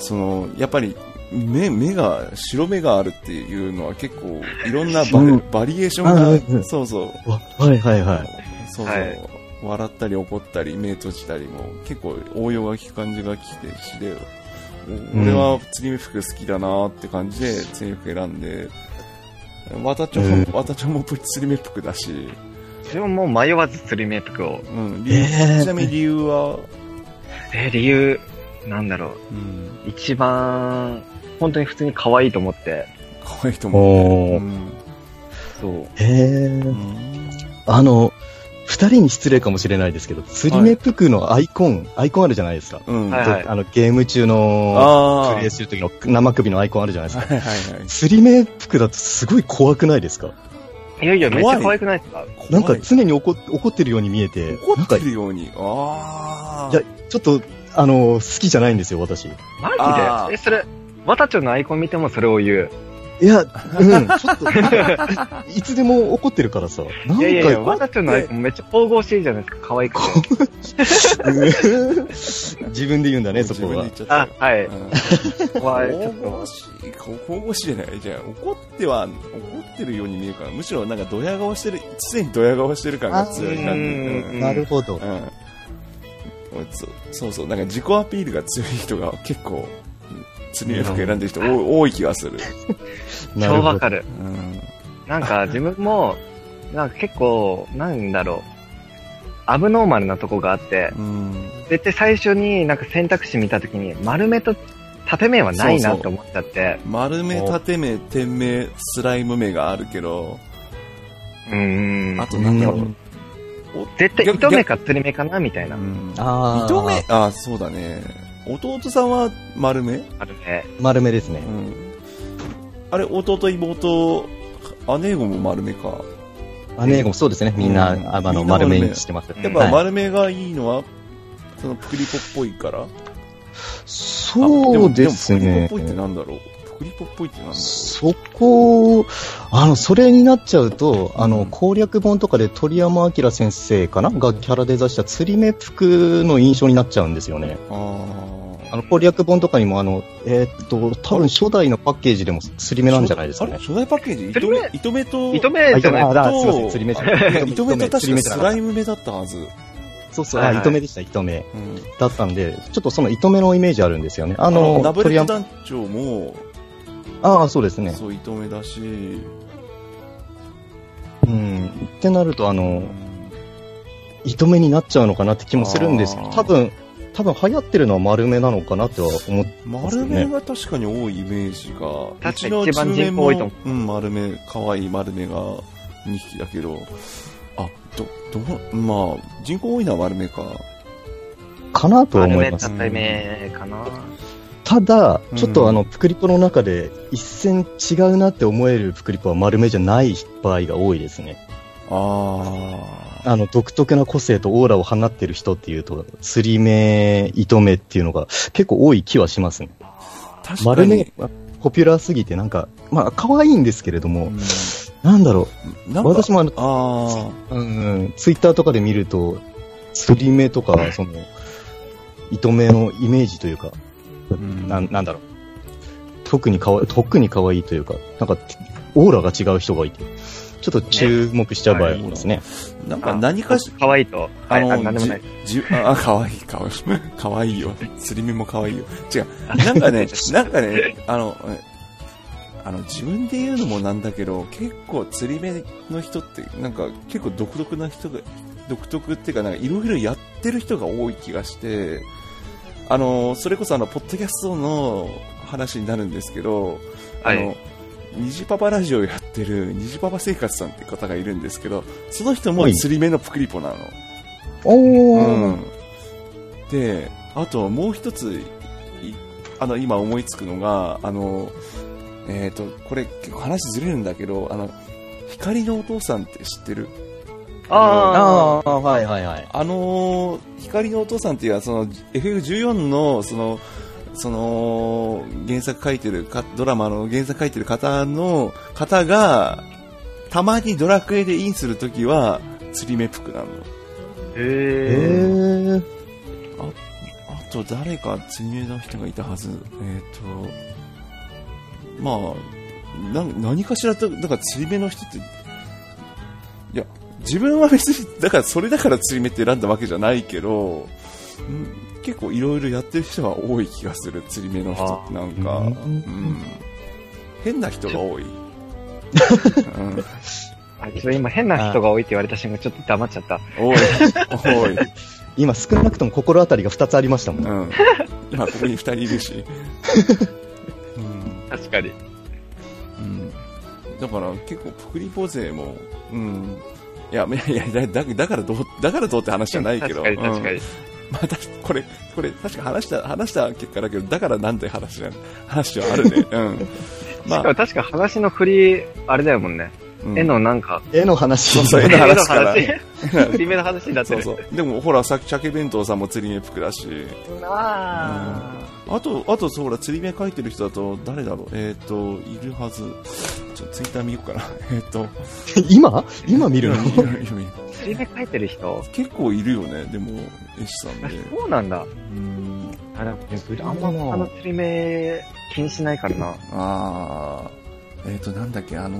そのやっぱり目目が白目があるっていうのは結構いろんなバリ,、うんバリエーションあが、うんそうそう。わはいはいはい。そうそう、はい。笑ったり怒ったり目閉じたりも結構応用が効く感じが来てしで、お俺は釣り目服好きだなって感じで釣り目服選んで、わたちょも、うん。わたちょも釣り目服だし、自分も迷わず釣り目服を。うん、理由、えー。ちなみに理由は、えー理由、なんだろう。うん、一番、本当に普通に可愛いと思って。可愛いと思う。おーうんそう。へえう。んあの、二人に失礼かもしれないですけど、釣り目服のアイコン、アイコンあるじゃないですか。うん。はいはいであの、ゲーム中の、ああ。プレイする時の生首のアイコンあるじゃないですか。はいはいはい。釣り目服だとすごい怖くないですか？いやいや、めっちゃ可愛くないですか？なんか常に怒っ怒ってるように見えて、怒ってなんか、るように。ああ。いや、ちょっと、あの、好きじゃないんですよ、私。いマあージでえ、それ、わたちょのアイコン見てもそれを言う？や、うん、ちょっと、いつでも怒ってるからさ、なんか、いやいやいや、わたちょのアイコンめっちゃ神々しいじゃないですか、可愛くて。うん 自分で言うんだね、そこは自分で言っ。ちゃったあ、はい。うんわちょっ神々しい、神々しいじゃない。じゃあ、怒っては、怒ってるように見えるから、むしろなんかドヤ顔してる、常にドヤ顔してる感が強い感じ。あうんうんなるほど。うん。そうそうそう、なんか自己アピールが強い人が結構、釣り目服選んでる人多多い気がする。超わかる。うん。なんか自分も、なんか結構、なんだろう。アブノーマルなとこがあって、うん。絶対最初になんか選択肢見たときに、丸目と縦目はないなって思っちゃって、丸目、縦目、点目、スライム目があるけど、うーん。あとなんだろう。うん絶対逆糸目か釣り目かなみたいな。うん。ああ。糸目、あ、そうだね。弟さんは丸目丸目。丸めですねう。ん。あれ、弟、妹、姉子も丸目か。姉もそうですね。みんな、うんあの、丸め丸めにしてます。うんやっぱはい丸目がいいのは、そのプクリポっぽいからそうですねあでもでもプクリポっぽいってなんだろうプクリポっぽいってなんだろそこ、あの、それになっちゃうと、あの、攻略本とかで鳥山明先生かな？がキャラデザした釣り目服の印象になっちゃうんですよね。う。ああの、攻略本とかにも、あの、えーっと、多分初代のパッケージでも釣り目なんじゃないですかね。あれ？初代パッケージ、糸目？目、糸目と、糸あ目じゃないとすいません、釣り目じゃない。糸目と確か釣り目じゃなかったスライム目だったはず。そうそう、あ、はいはい糸目でした、糸目。うん。だったんで、ちょっとその糸目のイメージあるんですよね。ああの、の、ナブレット鳥山、団長も、ああ、そうですね。そう、糸目だし、うん。ってなると、あの、糸目になっちゃうのかなって気もするんですけど、多分、多分流行ってるのは丸目なのかなっては思ってます丸ね。目が確かに多いイメージが、確かにうちの一番人口多いと思も、うん、丸目、可愛い丸目が2匹だけど、あ、ど、どう、まあ、人口多いのは丸目か。かなとは思います。た目かな。ただうん、ちょっとあの、プクリポの中で一線違うなって思えるプクリポは丸目じゃない場合が多いですね。ああの、独特な個性とオーラを放ってる人っていうと、釣り目、糸目っていうのが結構多い気はしますね。あ、確か丸目に。がポピュラーすぎてなんか、まあ、可愛いんですけれども、うんなんだろなんか私もあのあう、うん、ツイッターとかで見ると、釣り目とか、その、糸目のイメージというか、んなんなんだろう。特にかわ特に可愛いというか、なんか、オーラが違う人がいて、ちょっと注目しちゃう場合ありますね。あ、なんか何かし、可愛いと。はい、あの、あ、なんでもない。じじあ、かわいい、かわいい。かわいいよ。釣り目もかわいいよ。違う。なんかね、なんかね、あの、えあの、自分で言うのもなんだけど、結構釣り目の人って、なんか結構独特な人が、独特っていうか、なんかいろいろやってる人が多い気がして、あの、それこそあの、ポッドキャストの話になるんですけど、あはの、虹パパラジオやってる虹パパ生活さんって方がいるんですけど、その人も釣り目のプクリポなの。おうー。ん。で、あともう一つ、いあの、今思いつくのが、あの、えっ、と、これ結構話ずれるんだけど、あの、光のお父さんって知ってる？あああ、はいはいはい。あのー光のお父さんっていうのは、その、FF14 の、その、その、原作書いてるか、ドラマの原作書いてる方の、方が、たまにドラクエでインするときは、釣り目服なの。ー。へへー。ー。あと誰か釣り目の人がいたはず。えっ、と、まあ、な何かしらと、だから釣り目の人って、いや、自分は別に、だからそれだから釣り目って選んだわけじゃないけど、ん結構いろいろやってる人が多い気がする、釣り目の人ってなんか、あううんん、変な人が多い。うん、あ、ちょっと今変な人が多いって言われた瞬間ちょっと黙っちゃった。多い、多い。今少なくとも心当たりが2つありましたもん。うん。今ここに二人いるし。うん確かに。うんだから結構プクリポ勢も、うん。いや、いや、いやだだだからどう、だからどうって話じゃないけど。確かに確かにうん。まあ、たこれ、これ、確か話した、話した結果だけど、だからなんて話じゃん、話はあるね。うん。まあ、しかも確か話の振り、あれだよもんね。うん絵のなんか、絵の話。そうそう絵の話から絵の話。振り目の話になってる。そうそう。でも、ほら、さっき、鮭弁当さんも釣り目服だし。ああと、あと、そう、ほら、釣り目書いてる人だと、誰だろうえっ、と、いるはず。ちょっとツイッター見ようかな。えっ、と、今？今見るの？いるいるいるいるー釣り目描いてる人？結構いるよね、でも、絵師さんあで。そうなんだ。うん。あ、でもね、あんま他の釣り目気にしないからな。あー、えっ、と、なんだっけ、あの、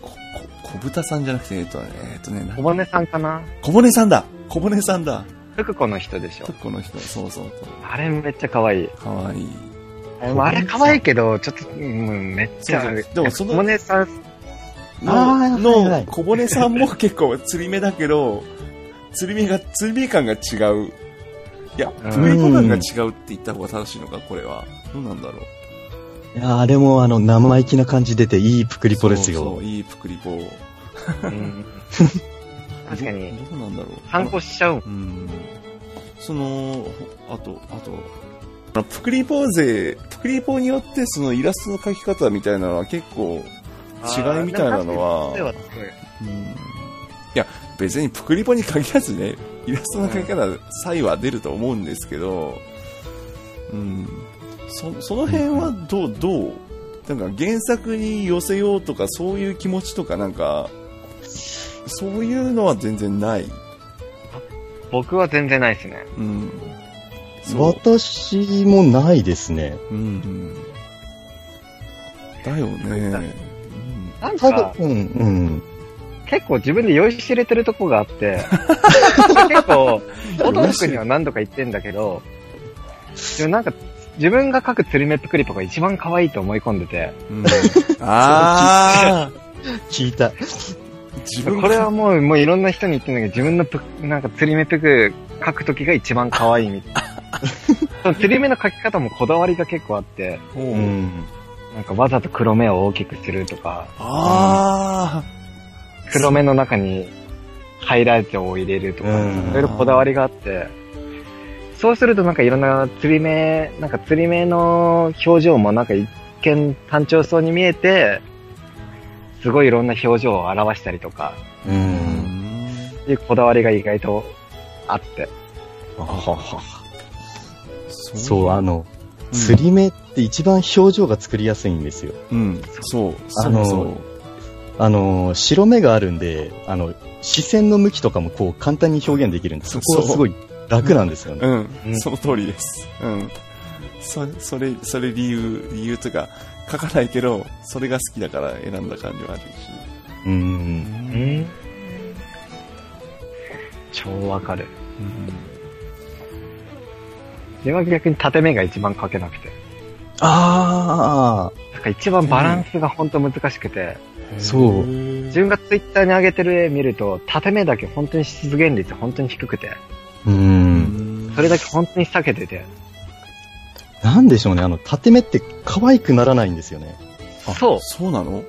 こ、こ、小豚さんじゃなくて、えっ、とね、えっ、とね、な小骨さんかな？小骨さんだ小骨さんだ福子の人でしょ。この人、そうそうそう。あれめっちゃ可愛い。かわいい。ああれ可愛いけど、ちょっと、うん、めっちゃ、でもその小骨さん、の、のい小骨さんも結構釣り目だけど、釣り目が、釣り目感が違う。いや、うんプレイボ感が違うって言った方が正しいのか、これは。どうなんだろう。いやあれもあの、生意気な感じ出ていいプクリポですよ。そうそう、いいプクリポ。うん確かに、どうなんだろう。参考しちゃうもん。うん。その、あと、あと、プクリポー勢、プクリポによってそのイラストの描き方みたいなのは結構違いみたいなのは、ではうんいや、別にプクリポに限らずね、イラストの描き方、差異は出ると思うんですけど、うん。そその辺はどう、どう？なんか原作に寄せようとかそういう気持ちとかなんか、そういうのは全然ない。僕は全然ないですね。うん。私もないですね。うんうん。だよね。多なんか、分、うん。結構自分で酔いしれてるとこがあって、結構、弟くんには何度か言ってんだけど、でもなんか、自分が描く釣りメップクリポが一番可愛いと思い込んでて、うん。ああ聞いた。自分これはもう、もういろんな人に言ってんだけど、自分のプなんか釣り目プク描くときが一番可愛いみたいな。釣り目の描き方もこだわりが結構あって、う。うんん。なんかわざと黒目を大きくするとか、あ黒目の中にハイライトを入れるとか、うんいろいろこだわりがあって、そうするとなんかいろんな釣り目、なんか釣り目の表情もなんか一見単調そうに見えて、すごいいろんな表情を表したりとか、う。んいうこだわりが意外とあって。そう、あの、うん釣り目って一番表情が作りやすいんですよ。うん。そう。あのそう。あの、白目があるんで、あの、視線の向きとかもこう簡単に表現できるんです。そこはすごい楽なんですよね。うん、うんその通りです。うん。そ、それ、それ理由、理由というか、書かないけど、それが好きだから選んだ感じはあるし。うん。うん超わかる。自分は逆に縦目が一番描けなくて。あなんか一番バランスが本当難しくて、そう自分がツイッターに上げてる絵見ると、縦目だけ本当に出現率本当に低くて、あ、うん。それだけ本当に避けてて、なんでしょうね、あの、縦目って可愛くならないんですよね。そう。そうなの？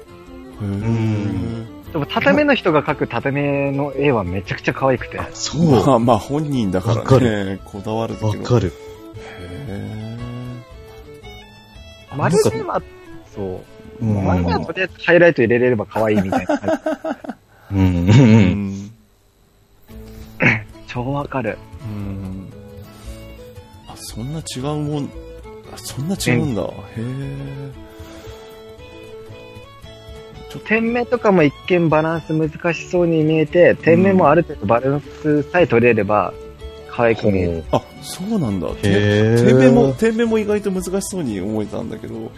へんでも縦目の人が描く縦目の絵はめちゃくちゃ可愛くて、そう。まあまあ本人だからね、こだわるわけど。かる。丸目は、そう。うん。丸目はとりあえずハイライト入れれれば可愛いみたいな感じ。うん。うーん。うん。超わかる。うん。あ、そんな違うもん、あ、そんな違うんだ。へえ。点目とかも一見バランス難しそうに見えて、点目もある程度バランスさえ取れれば、可愛く見える。あ、そうなんだ。点目も、点目も意外と難しそうに思えたんだけど。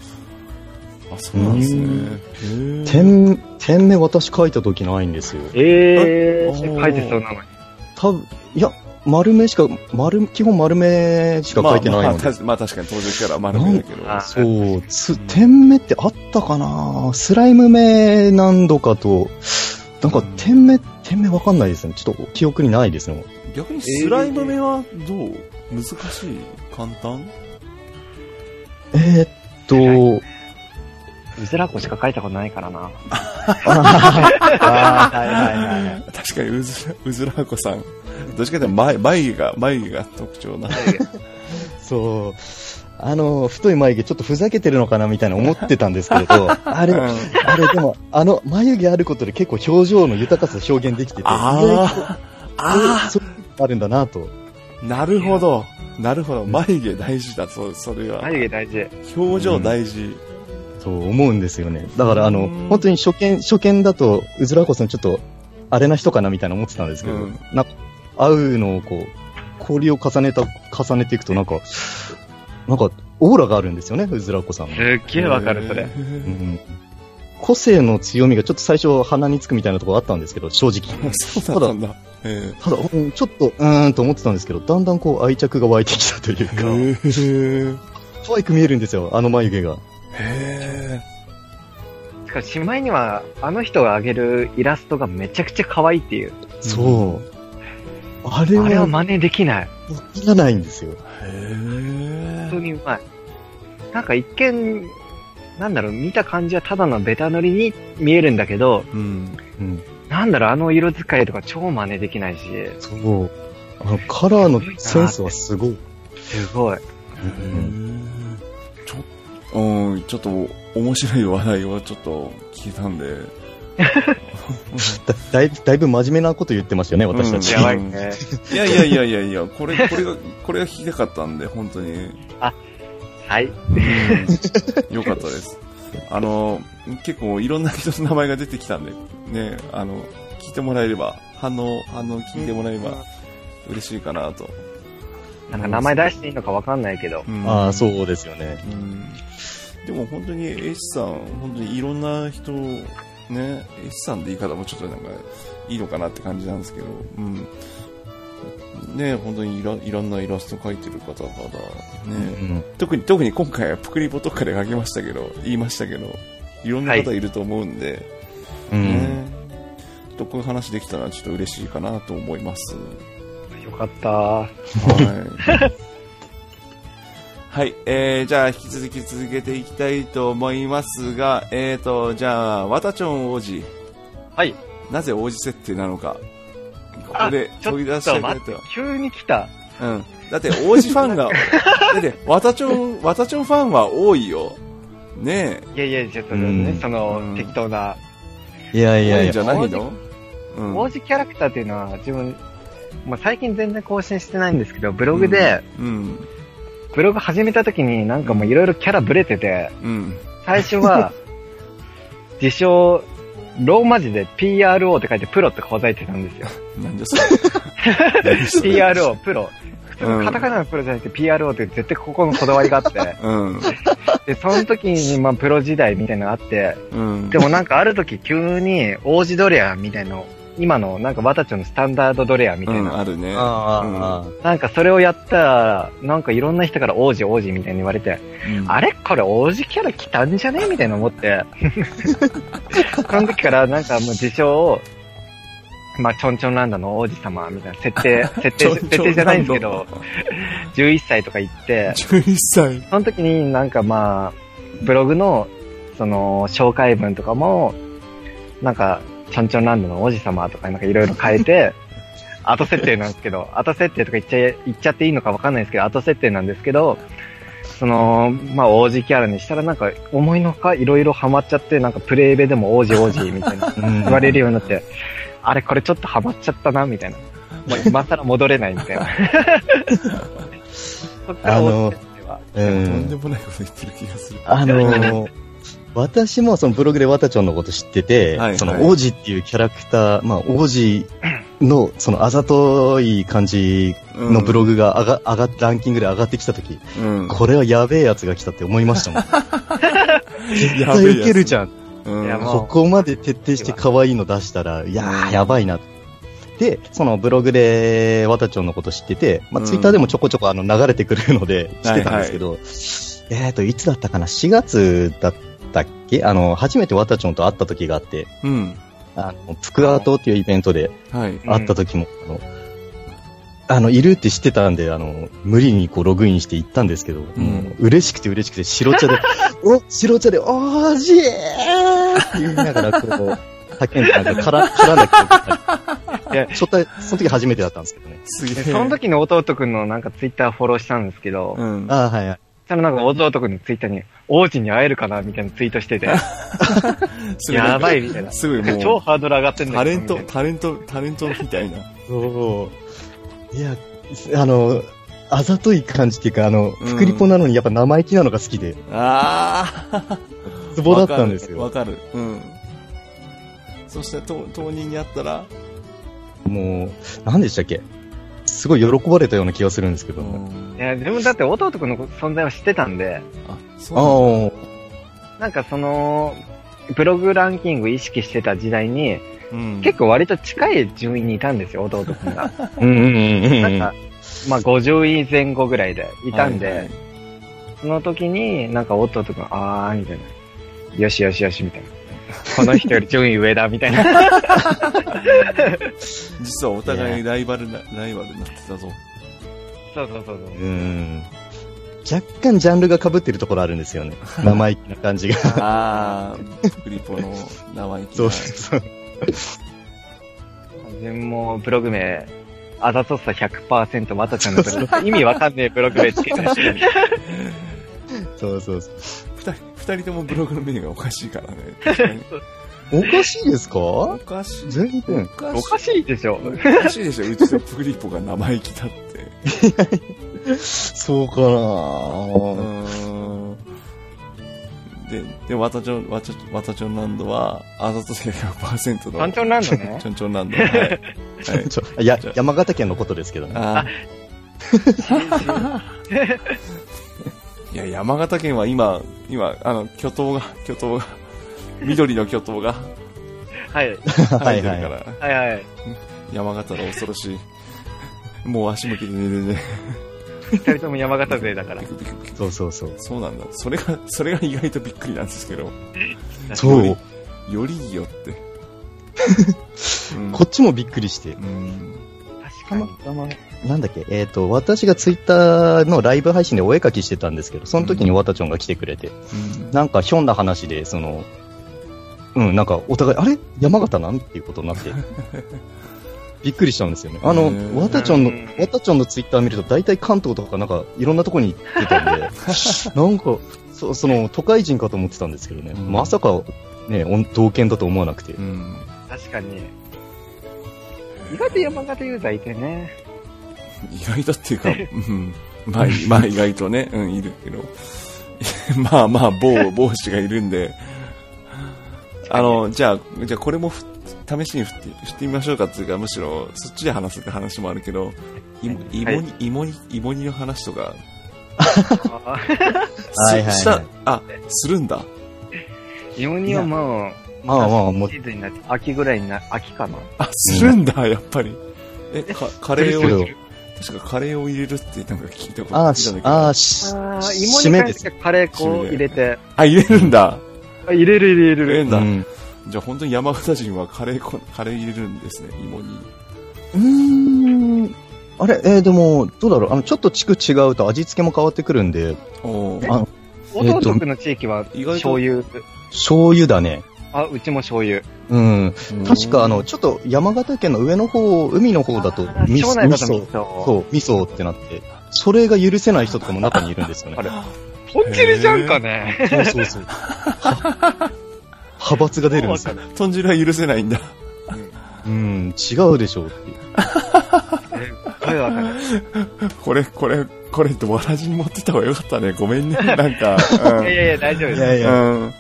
あ、そうなんですね。点、点目私書いた時ないんですよ。えー、あ書いてそうなのに。多分、いや、丸目しか、丸、基本丸目しか書いてないので。まあまあ、たまあ確かに登場キャラ丸目だけど。あそう、つ、点目ってあったかな？スライム目何度かと、なんか点目、点目わかんないですね。ちょっと記憶にないですね。逆にスライム目はどう？難しい？簡単？えー、っと、うずらこしか書いたことないからな。あーはいはいはい。確かにうずら、うずらこさん。どっちかというと眉眉毛が、眉毛が特徴な。そう。あの、太い眉毛ちょっとふざけてるのかなみたいな思ってたんですけれど、あれ、うんあれでも、あの、眉毛あることで結構表情の豊かさを表現できてて、あ意外あ、そあるんだなと。あ、なるほど。なるほど。眉毛大事だ、そう、それは。眉毛大事。表情大事。そう思うんですよね。だから、あのうん、本当に初見、初見だと、うずらこさんちょっと、あれな人かなみたいな思ってたんですけど、うんな会うのをこう、氷を重ねた、重ねていくとなんか、なんか、オーラがあるんですよね、うずらこさんの。すっげえわかる、それ。うん個性の強みがちょっと最初鼻につくみたいなところあったんですけど、正直。そうだったんだ。へただ、うんちょっと、うーんと思ってたんですけど、だんだんこう愛着が湧いてきたというか、え。へ可愛く見えるんですよ、あの眉毛が。え。しかし、しまいには、あの人が上げるイラストがめちゃくちゃ可愛いっていう。そう。あれあれはは、真似できない。いらないんですよ。へ本当え。にうまい。なんか一見、なんだろう、見た感じはただのベタ塗りに見えるんだけど、うん。うん。なんだろう、あの色使いとか超真似できないし、そう。あの、カラーのセンスはすごい。すごい。ちょ、うん、ちょっと面白い話題をちょっと聞いたんで。だだいぶ、だいぶ真面目なこと言ってましたよね、私たち。うんやばいね。いやいやいやいやいや、これ、これが、これが聞きたかったんで、本当に。はい。よかったです。あの、結構いろんな人の名前が出てきたんで、ね、あの、聞いてもらえれば、反応、反応聞いてもらえば嬉しいかなと。なんか名前出していいのかわかんないけど。うんああ、そうですよね。うんでも本当に S さん、本当にいろんな人、ね、S さんって言い方もちょっとなんかいいのかなって感じなんですけど、うん。ね、本当にいろいろんなイラスト描いてる方々、ね、うん。特に、特に今回はプクリポとかで書きましたけど、言いましたけど、いろんな方いると思うんで、うん。ね、とこういう話できたらちょっと嬉しいかなと思います。よかった。はい。はい。えー、じゃあ、引き続き続けていきたいと思いますが、えーと、じゃあ、ワタチョン王子。はい。なぜ王子設定なのか。ここでちょ問い出しっとてあげないと待って。、急に来た。うん。だって、王子ファンが、だって、ワタチョン、ワタチョンファンは多いよ。ねいやいや、ちょっとうんね、そのうん、適当な。いやえ。いやいや多いんじ。ゃないの？うん。王子キャラクターっていうのは自分、まあ、最近全然更新してないんですけど、ブログで、うん。ブログ始めた時になんかもういろいろキャラブレてて、うん。最初は、自称、ローマ字で PRO って書いてプロってほざいてたんですよ。なんじゃそれ。PRO、プロ。普通のカタカナのプロじゃなくて PRO って絶対ここのこだわりがあって、うん。で、その時にまあプロ時代みたいなのがあって、うん。でもなんかある時急に王子ドレアみたいなの、今のなんかワタチョのスタンダードドレアみたうん、いな、あるね。ああ、なんかそれをやったら、なんかいろんな人から王子王子みたいに言われて、うん。あれ？これ王子キャラ来たんじゃね？みたいな思って、その時からなんかもう自称、まあ、ちょんちょんランドの王子様みたいな設定、設定、設定じゃないんですけど、11歳とか言って、11歳。その時になんかまあ、ブログの、その、紹介文とかも、なんか、ちょんちょんランドの王子様とかなんかいろいろ変えて、後設定なんですけど、後設定とか言っちゃい、言っちゃっていいのかわかんないですけど、後設定なんですけど、その、まあ王子キャラにしたらなんか思いのほかいろいろハマっちゃって、なんかプレイベでも王子王子みたいなうん言われるようになって、あれこれちょっとハマっちゃったな、みたいな。もう今更戻れないみたいな。そっから王子設定は、うとんんで。もないこと言ってる気がする。あのー 私もそのブログでワタチョンのこと知ってて、はいその王子っていうキャラクター、まあ王子の そのあざとい感じのブログが上が、上がっランキングで上がってきたとき、うん。これはやべえやつが来たって思いましたもん。絶 や対ウケるじゃん。ここまで徹底して可愛いの出したら、いやー、やばいな。で、そのブログでワタチョンのこと知ってて、まあ、うんツイッターでもちょこちょこあの流れてくるので知ってたんですけど、えーと、いつだったかな ?4 月だったっけ？あの、初めてワタチョンと会った時があって、うん。あの、プクアートっていうイベントではい。会った時も、あの、あの、いるって知ってたんで、あの、無理にこうログインして行ったんですけど、もう嬉しくて嬉しくて白茶で、お、白茶で、おーじーって言いながら、こう、叫んで、なんか、から、絡んだ。いや、初対、その時初めてだったんですけどね。すげえ。でその時の弟くんのなんかツイッターフォローしたんですけど、うん。ああ、はいはい。そしたらなんか弟くんのツイッターに、王子に会えるかなみたいなツイートしてて、やばいみたいな。すぐもう、超ハードル上がってんだタレントタレント、タレントみたいな。そう。いや、あの、あざとい感じっていうか、あの、うんフクリポなのにやっぱ生意気なのが好きで、ああ。ツボだったんですよ。わかる。うん。そして、と当人に会ったら、もう、何でしたっけ？すごい喜ばれたような気がするんですけど。うんいや、でもだって弟くんの存在は知ってたんで、あ、そうなんかその、ブログランキング意識してた時代に。うん。結構割と近い順位にいたんですよ、弟くんが。うんうんうんうん。なんか、まあ50位前後ぐらいでいたんで、はいはいその時になんか弟くん、あー、みたいな。よしよしよし、みたいな。この人より順位上だ、みたいな。実はお互いライバルな、ライバルになってたぞ。そうそうそうそう。うん。若干ジャンルが被ってるところあるんですよね。生意気な感じが。ああ、クリポの生意気なそう。そう。自分もブログ名、あざとさ100%またちゃんのブログ、意味わかんねえブログ名つけてそうそうそう。二人、二人ともブログのメニューがおかしいからね。確かにおかしいですか？おかしい。全然。おおかしいでしょ。おかしいでしょ、うちのプリポが生意気だって。そうかなうーん。で、で、わたちょん、わたわたちょんランドは、あざと性100%の。ちょんちょんランドねちょんちょんランド。はい。はい。ちょや山形県のことですけどね。あー いや、山形県は今、今、あの、巨頭が、巨頭が、緑の巨頭がはい。生えてるから、はいはい。山形の恐ろしい。もう足向きで寝てね。二人とも山形勢だからそうそうそう。そうなんだ。それが、それが意外とびっくりなんですけど。そう。よりいいよって。うんこっちもびっくりしてう。ん。確かに。なんだっけ、えっ、と、私がツイッターのライブ配信でお絵描きしてたんですけど、その時にわたちょんが来てくれて、うんなんかひょんな話で、その、うん、なんかお互い、あれ？山形なん？っていうことになって、びっくりしたんですよね。あのへー、わたちょんのうん、わたちょんのツイッター見ると、大体関東とかなんか、いろんなとこに行ってたんで、なんか、そその、都会人かと思ってたんですけどね、うんまさか、ね、おん同県だと思わなくてう。ん。確かに。意外と山形ユーザーいてね。意外とっていうか、うん。まあ、まあ意外とね、うん、いるけど。まあまあ、某、某氏がいるんで、あの、じゃあ、じゃあこれもふ試しに振って、振ってみましょうかっていうか、むしろ、そっちで話すって話もあるけど、い芋に、芋に、芋煮の話とか、あ はいはいはいすした、あ、するんだ。芋煮はもう、まあまあもう秋ぐらいにな、秋かな。あ、するんだ、やっぱり。え、か、カレーを確かカレーを入れるってなんか聞いたことあーし聞いたんだけど。あー、し、あー締芋にカレー粉を入れて、あ、入れるんだ。あ入れる入れる入れるんだ。うん。じゃあ本当に山形人はカレーこ、カレー入れるんですね、芋に。うーん。あれ、えー、でも、どうだろう？あの、ちょっと地区違うと味付けも変わってくるんで、おーあ弟君の地域は意外と醤油？醤油だね。あ、うちも醤油。うん。確かあの、ちょっと山形県の上の方、海の方だと、味噌、味味噌、噌。そう、味噌ってなって、それが許せない人とかも中にいるんですよねあ。れ、豚汁じゃんかね。そうそうそう。派閥が出るんですよ。豚汁は許せないんだ。うん、違うでしょうっていう。かる。これ、これ、これってわらじに持ってった方がよかったね。ごめんね。なんか、いやいやいや、大丈夫です。いやうん。うん。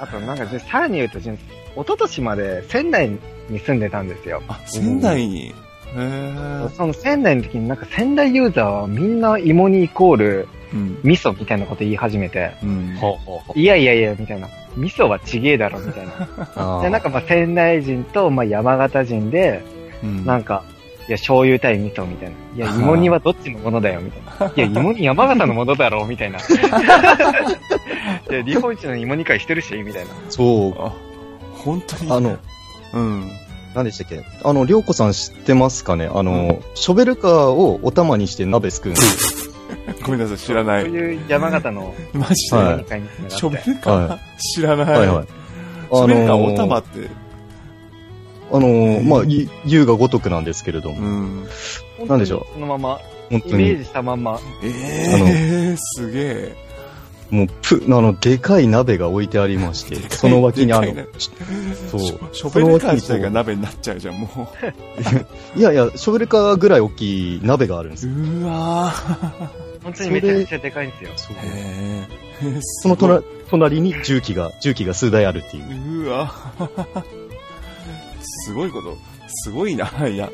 あと、なんか、さらに言うと、一昨年まで仙台に住んでたんですよ。あ、仙台に？へーその仙台の時になんか仙台ユーザーはみんな芋煮イコールうん。味噌みたいなこと言い始めて、うん。ほうほうほいやいやいや、みたいな。味噌はちげえだろ、みたいな。あで、なんかまあ仙台人とまあ山形人で、うんなんか、いや、醤油対味噌みたいな。いや、芋煮はどっちのものだよ、みたいな。いや、芋煮山形のものだろ、みたいな。いや、日本一の芋煮会してるし、みたいな。そう。あ、本当に？あの、うん。何でしたっけ？あの、りょうこさん知ってますかね？あの、ショベルカーをお玉にして鍋すくうんですよ。ごめんなさい、知らない。そういう山形のマジで？はい芋煮会につながって。ショベルカー、は知らない。はいはい。ショベルカーお玉って。あのーまあ、い優が如くなんですけれども、うん。なんでしょう？そのまま、本当に、イメージしたまんま。ええー、すげえ。もう、ぷ、あの、でかい鍋が置いてありまして、その脇にあのそう。ショベルカー自体が鍋になっちゃうじゃん、もいやいや、ショベルカーぐらい大きい鍋があるんですう。わ本当にめちゃくちゃでかいんですよ。そうー。へえ。その隣隣に重機が、重機が数台あるっていう。うわすごいこと。すごいな。いや、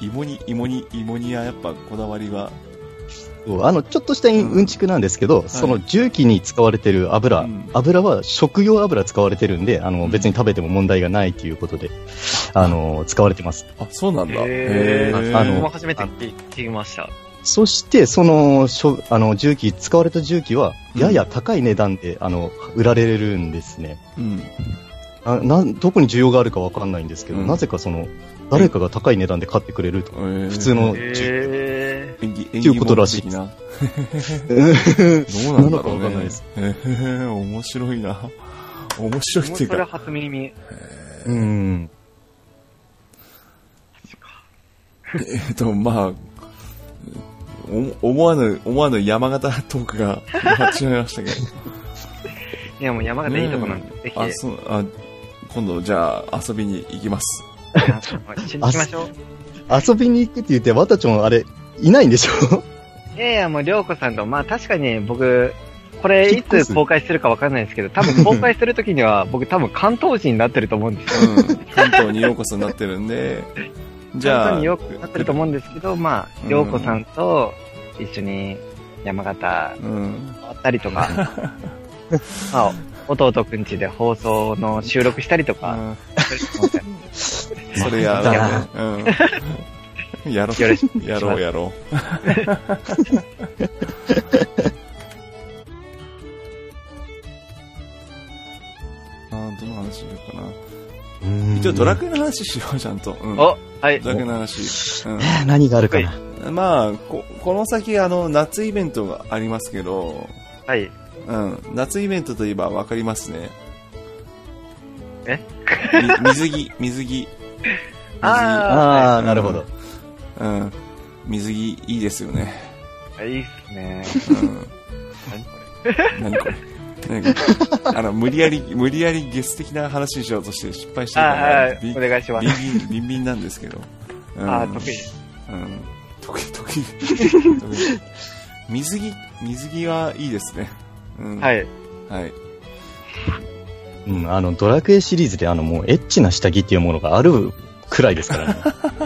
芋に、芋に、芋にはやっぱこだわりは。あの、ちょっとしたうんちくなんですけど、その重機に使われてる油、うん油は食用油使われてるんで、あの、うん別に食べても問題がないということで、あの、使われてます。あ、そうなんだ。へーーあの初めて聞きました。そして、その、しょあの、重機、使われた重機は、やや高い値段で、あの、売られるんですね。うん。あなんどこに需要があるかわかんないんですけど、うんなぜかその、誰かが高い値段で買ってくれると。普普通のへ演技、演っていうことらしい的な。う んどうなんだろうね。なのかわかんないです。へえ、面白いな。面白いー。っていうそれはか、初耳。うん。えっと、まあ、お思わぬ、思わぬ山形トークが始まりましたけど。いや、もう山形いいとこなんで、ぜひ、あ、そう、あ、今度じゃあ遊びに行きます。一緒に行きましょう。遊びに行くって言って、わたちょんあれ、いないんでしょ？いやいや、もう、りょうこさんと、まあ確かに僕、これいつ公開するかわかんないんですけど、多分公開するときには僕多分関東人になってると思うんですよ。うん。関東にようこそになってるんで、じゃあ、関東によくなってると思うんですけど、まあ、うんようこさんと一緒に山形うん。回ったりとか、まあ、弟くんちで放送の収録したりとか、それやろうね。うん。やろよろしくう。やろうやろう。あーどの話しようかな。一応ドラクエの話しよう、ちゃんと。うん。お、はい。ドラクエの話。うん。何があるかな。まあ、ここの先、あの、夏イベントがありますけど、はい。うん。夏イベントといえばわかりますね。え？み水着、水着。あああ、なるほど。うん。水着、いいですよね。あ、いいっすね。うん。何これ？何これ？あの、無理やり、無理やりゲス的な話にしようとして失敗してるあから、はいお願いしますビンビン、ビンビンなんですけど。うんあ、得意。うん。得意、得意。得意水着、水着はいいですね。うん。。はいい。はい。うん、あの、ドラクエシリーズであの、もうエッチな下着っていうものがあるくらいですからね。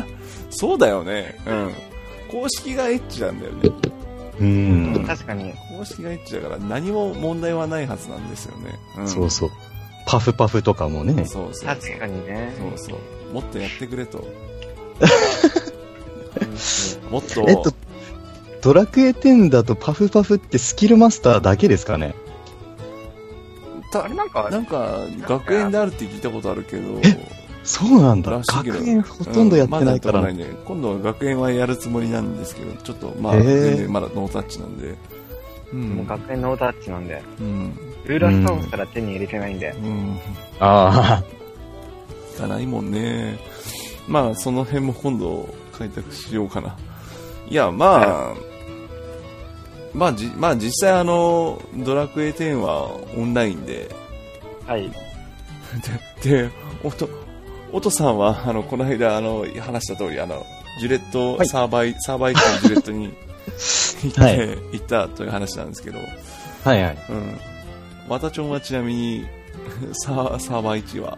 そうだよね。うん。公式がエッチなんだよね。うん。確かに。公式がエッチだから何も問題はないはずなんですよね。うん。そうそう。パフパフとかもね。そうそう。確かにね。そうそう。もっとやってくれと。もっと、えっと、ドラクエ10だとパフパフってスキルマスターだけですかね？たあれなんか、なんか、学園であるって聞いたことあるけど、そうなんだ。学園ほとんどやってないから。うんまね。今度は学園はやるつもりなんですけど、ちょっと、まあ、へー全然まだノータッチなんで。う。もうん学園ノータッチなんで、うん。ルーラーストーンすら手に入れてないんで。うん。あがないもんね。まあ、その辺も今度開拓しようかな。いや、まあ、まあ、じ、まあ実際あの、ドラクエ10はオンラインで、はい。で、で、おと、おとさんは、あの、この間、あの、話した通り、あの、ジュレット、はいサーバー、サーバー1のジュレットに 行って、はい行ったという話なんですけど、あ。はいはい。うん。ワタチョンはちなみに、サーサーバー1は、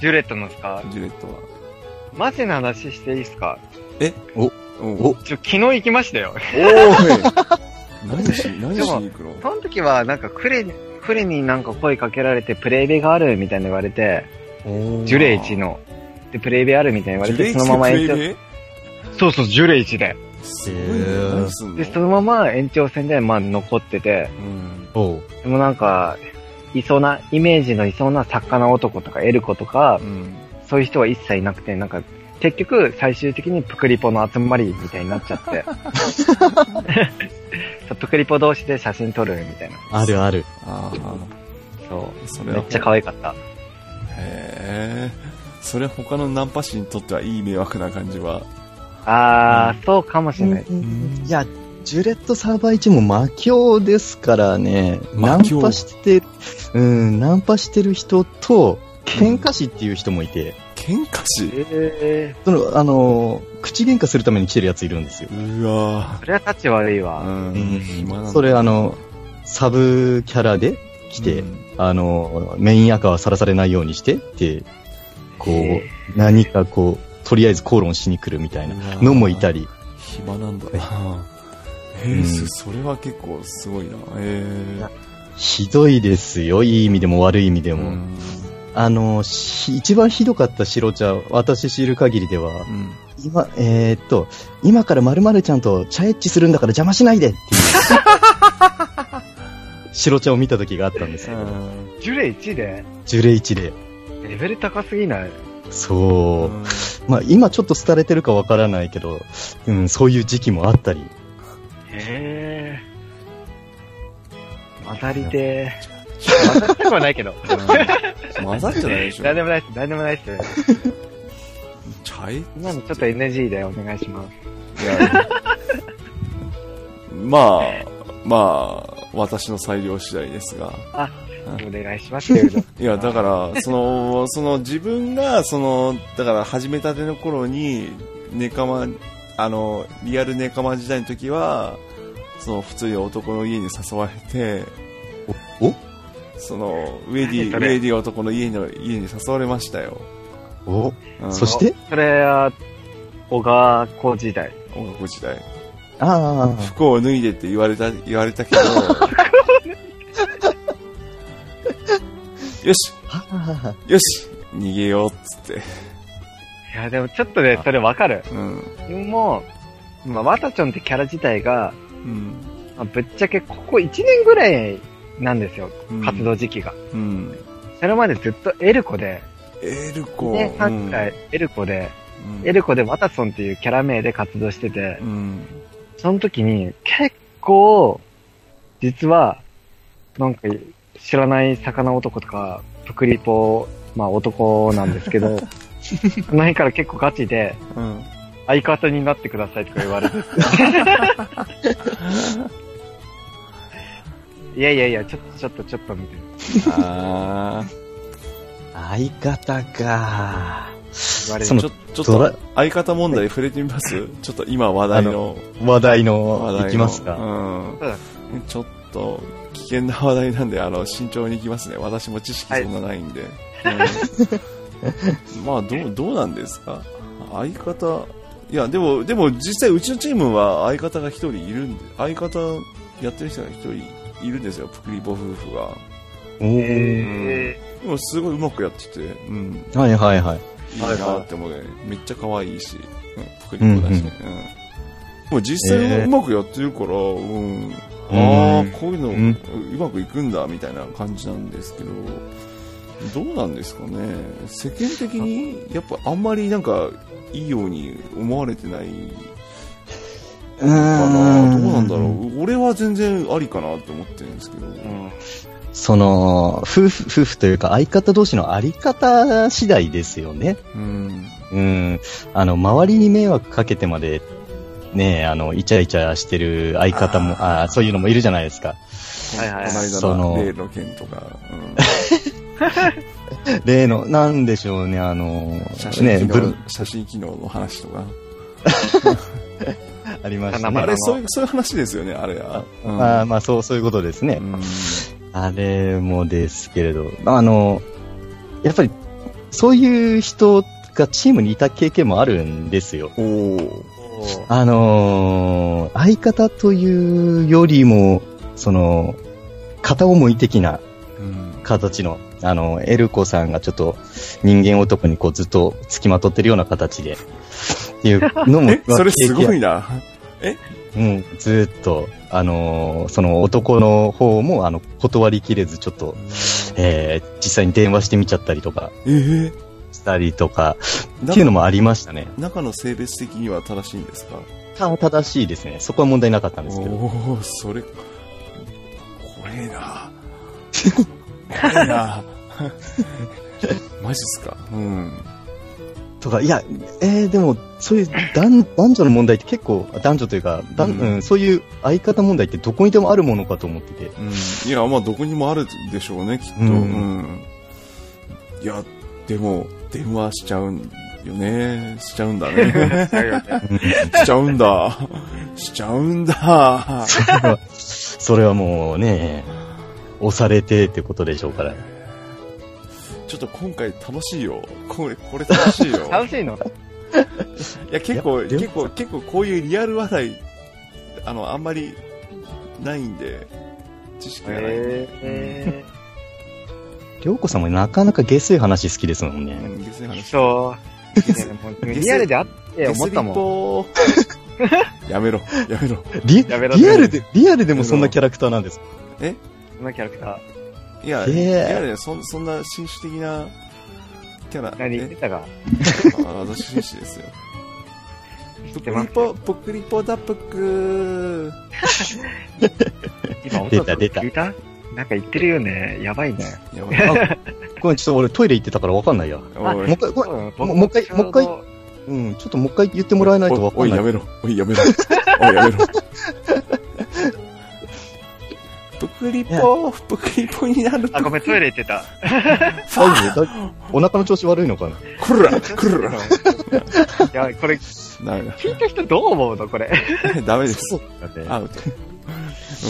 ジュレットのですか？ジュレットは。マジな話していいですか？おおちょ、昨日行きましたよ。おー 何し、何しに行くの？その時は、なんか、クレ、クレになんか声かけられて、プレイベがあるみたいな言われて、ジュレイチの。で、プレイベあるみたいに言われて、そのまま延長、そうそう、ジュレイチで。で、そのまま延長戦で、まあ、残ってて、うん。でもなんか、いそうな、イメージのいそうな魚男とかエルコとかう、ん。そういう人は一切いなくて、なんか、結局、最終的にプクリポの集まりみたいになっちゃって。そうプクリポ同士で写真撮るみたいな。あるある。あそう。それはめっちゃ可愛かった。あ。へえ。それは他のナンパ師にとってはいい迷惑な感じは？あー、そうかもしれない。いや、ジュレットサーバー1も魔境ですからね、ナンパして、うん、ナンパしてる人と、喧嘩師っていう人もいて、喧嘩師えその、あの、口喧嘩するために来てるやついるんですよ。うわー、それはタッチ悪いぁ。わ。うん。暇なんだそれあの、サブキャラで来て、うんあの、メイン赤はさらされないようにしてって、こへう、何かこう、とりあえず口論しに来るみたいなのもいたり、暇なんだな。へえ、うんそれは結構すごいな。へひどいですよ、いい意味でも悪い意味でえ。も。うん。あの、し一番ひどかった白茶、私知る限りでは、うん。今、えーっと、今から〇〇ちゃんと茶エッチするんだから邪魔しないでっていう。白茶を見た時があったんですけど、ジュレ1で、ジュレ1で。レベル高すぎない？そう。まあ今ちょっと廃れてるかわからないけど、うん、そういう時期もあったり。へー。混ざりてー。混ざりたくはないけど。混ざっちゃないでしょ。何でもないっす、何でもないっす。茶え今のちょっと NG でお願いします。いや、まあ、まあ、私の裁量次第ですが。お願いしますけれど。いや、だから、その、その自分が、その、だから始めたての頃に、ネカマ、あの、リアルネカマ時代の時は、その普通に男の家に誘われて、おその、ウェディ、ウェディ男の家の、家に誘われましたよ。おうんそして？それは、小川子時代。音楽時代。ああ、服を脱いでって言われた、言われたけど、よしはよし逃げようっつって。いや、でもちょっとね、それわかる。うん。でも、まあ、ワタチョンってキャラ自体が、うん。まあ、ぶっちゃけここ1年ぐらいなんですよ、うん活動時期が。うん。それまでずっとエルコで、エルコ。2年半くらいエルコで、うん。エルコでワタソンっていうキャラ名で活動しててう、ん。その時に結構、実は、なんか知らない魚男とか、プクリポ、まあ男なんですけど、その辺から結構ガチで、うん。相方になってくださいとか言われて。いやいやいや、ちょっとちょっとちょっとみたいな。あ相方か。言わちょ、ちょっドラと、相方問題触れてみますちょっと今話題の。話題話の、題のいきますか？うん。ちょっと、危険な話題なんで、あの、慎重に行きますね。私も知識そんなないんで。うん まあ、どう、どうなんですか？相方、いや、でも、でも実際うちのチームは相方が一人いるんで、相方やってる人が一人いるんですよ、プクリポ夫婦が。おーえでもすごいうまくやってて、うん、はいはいはい。いいなって思うね。めっちゃ可愛いし、うん、プクリポだしね。うんでも実際えーうまくやってるから、うん。うああん、こういうの、ううんまくいくんだ、みたいな感じなんですけど、どうなんですかね。世間的に、やっぱあんまりなんか、いいように思われてないうかな。どうなんだろう。う。俺は全然ありかなって思ってるんですけど。その、夫婦、夫婦というか相方同士のあり方次第ですよね。うん。うん。あの、周りに迷惑かけてまで、ねあの、イチャイチャしてる相方も、あーそういうのもいるじゃないですか。はいはいそのの例の件とか、例の、なんでしょうね、あのうん、写真ね、機能、写真機能の話とか。ありましたまあね。あれ、そういう、そういう話ですよね、あれは。うんあーまあ、そう、そういうことですね。うんあれもですけれど、あの、やっぱり、そういう人がチームにいた経験もあるんですよ。あのー相方というよりも、その、片思い的なうん形の、あの、エルコさんがちょっと人間男にこうずっと付きまとってるような形で、っていうのも、え、それすごいな。な。うん、ずっと、あのーその男の方も、あの、断りきれず、ちょっと、えー、実際に電話してみちゃったりとか、えーしたりとか、っていうのもありましたね。中の性別的には正しいんですか？た正しいですね。そこは問題なかったんですけど。おおそれ、怖えな。怖えな。マジっすか？うん。とか、いや、えー、でも、そういう男男女の問題って結構、男女というか、だんうんうん、そういう相方問題ってどこにでもあるものかと思ってて。うん。いや、まあ、どこにもあるでしょうね、きっと。ううんん。いや、でも、電話しちゃうんよね。しちゃうんだね。しちゃうんだ。しちゃうんだ。それはもうね、押されてってことでしょうから。ちょっと今回楽しいよ。これ、これ楽しいよ。楽しいの？いや、結構、結構、結構こういうリアル話題、あの、あんまりないんで、知識がないんで。えりょうこさんもなかなか下水話好きですもんね。うん、下水ー、話。そう。リアルであって思ったもん。ん。やめろ、やめろ。リやめろリアルで、リアルでもそんなキャラクターなんですか？そんなキャラクター。いや、えーいやいやそんそんな紳士的なキャラ。何？言ってえたか？あ私紳士ですよ。ぷてますくりぽ、ぷくりぽだぷく今、音出た出た聞いた？なんか言ってるよね。やばいね。やばい。あごめん、ちょっと俺トイレ行ってたからわかんないや。もう一回、ごめんうんももう一回もう一回うん、ちょっともう一回言ってもらえないとわかんない。おい、やめろ。おい、やめろ。おい、やめろ。ぷくりぽ、ぷくりぽになると。あ、ごめん、トイレ行ってた。大丈夫だお腹の調子悪いのかな？くら、くら。いや、これ。聞いた人どう思うのこれ？ダメです。アウト。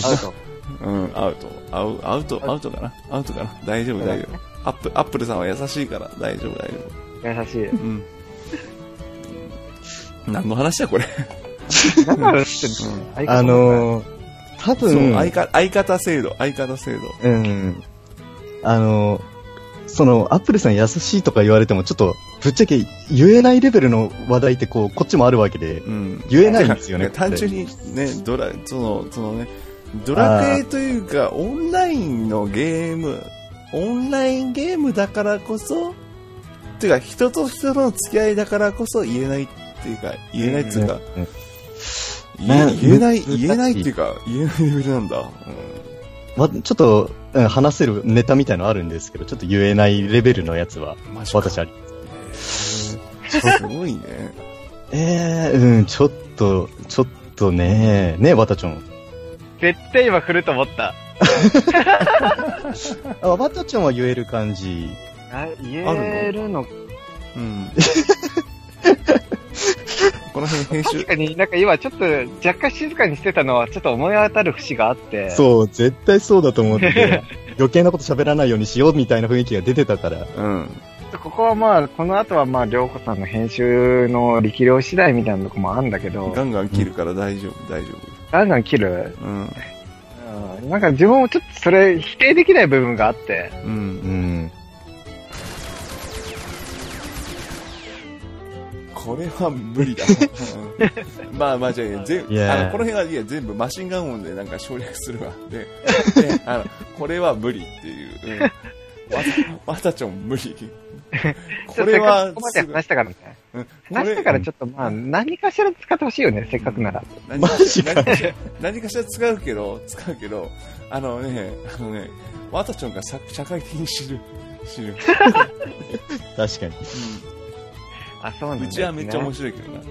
アウト。うん、アウト。アウアウト、アウトかな？アウトかな？大丈夫、大丈夫。アップ、アップルさんは優しいから大丈夫、大丈優しい。夫。うん。何の話だ、これ？あのー、多そう、分、相方、相方制度、相方制度。うん。あの、その、アップルさん優しいとか言われても、ちょっと、ぶっちゃけ言えないレベルの話題ってこう、こっちもあるわけで、うん。言えないんですよね。単純にね、ドラ、その、そのね、ドラクエというか、オンラインのゲーム、オンラインゲームだからこそ、ていうか、人と人の付き合いだからこそ言えないっていうか、言えないっていうか、うん言えね言えない、言えないっていうか、言えないレベルなんだ。ま、ちょっと、うん話せるネタみたいのあるんですけど、ちょっと言えないレベルのやつは。私あり。すごいね。ええうん、ちょっと、ちょっとね、ね、わたちょん。絶対今振ると思った。あ、わたちょんは言える感じ。あ言えるのうん。この辺編集確、かになんか今ちょっと若干静かにしてたのはちょっと思い当たる節があって。そう、絶対そうだと思って、余計なこと喋らないようにしようみたいな雰囲気が出てたから。うん。ここはまあ、この後はまあ、りょうこさんの編集の力量次第みたいなとこもあるんだけど、ガンガン切るから大丈夫、大丈ガンガン切る。夫。うん。うんなんか自分もちょっとそれ否定できない部分があって、う。うんこれは無理だ。う んまあまあじゃあ、全いやーあのこの辺はいや全部マシンガン音でなんか省略するわ。で、であのこれは無理っていう。うん、わた、わたちょん無理。これはここまで話したからね。うん話したからちょっとまあ、何かしら使ってほしいよね、せっかくなら。何かしら何かしら使うけど、使うけど、あのね、あのね、わたちょんが社社会的に知る。知る。確かに。あ、そうなんですね。うちはめっちゃ面白いけどな。うん。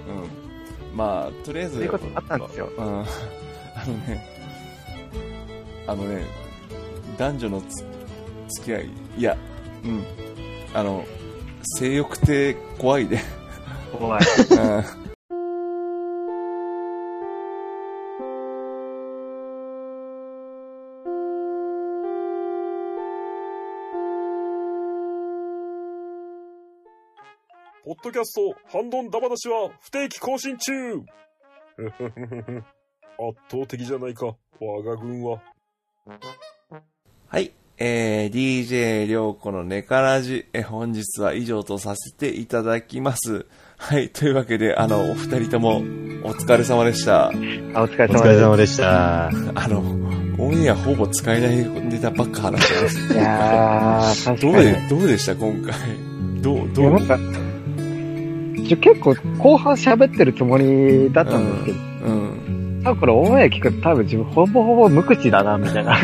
まあ、とりあえず。そういうことあったんですようん。あのね、あのね、男女のつ付き合い、いや、うん。あの、性欲って怖いね。怖い。うん。ポッドキャスト、ハンドンダ話は不定期更新中 圧倒的じゃないか、我が軍は。はい。えー、DJ りょうこのネカラジ、え、本日は以上とさせていただきます。はい。というわけで、あの、お二人ともお疲れ様でした。あ、お疲れお疲れ様でした。あの、オンエアほぼ使えないネタばっか話してます。いやー、確かに。どうで、どうでした今回？どう、どう？結構後半喋ってるつもりだったんですけど、うん。多分これオンエア聞くと多分自分ほぼほぼ無口だな、みたいな。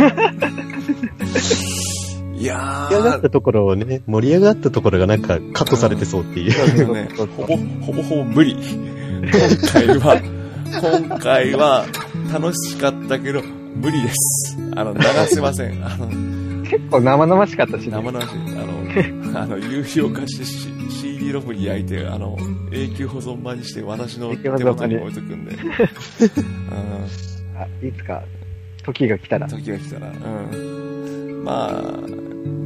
いやー盛り上がったところをね、盛り上がったところがなんかカットされてそうっていう。ほぼ、ほぼほぼ無理。今回は、今回は楽しかったけど、無理です。あの、流せません。あの、結構生々しかったし、ね。生々しい。あの、あの、有料化して CD ロムに焼いて、あの、永久保存版にして私の手元に置いとくんで。う んあいつか、時が来たら。時が来たら。うん。まあ、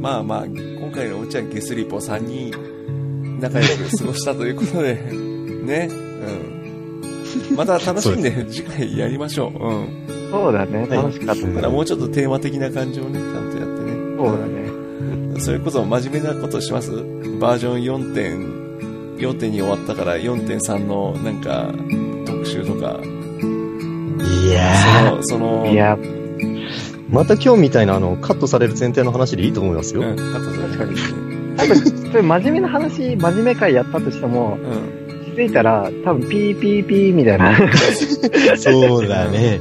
まあまあ、今回のおうちゃんゲスリポ3人仲良く過ごしたということで、ね。うん。また楽しんで次回やりましょう。うん。そうだね、楽しかった。ただもうちょっとテーマ的な感じをね、ちゃんとやってね。そうだね。それこそ真面目なことします？バージョン4点、4点に終わったから4.3のなんか特集とか、いやその、その、いや、ー、また今日みたいなあの、カットされる前提の話でいいと思いますよ。うん、カットされ確かに。多分、そういう真面目な話、真面目会やったとしても、うん。気づいたら、多分、ピーピーピーみたいな。そうだね。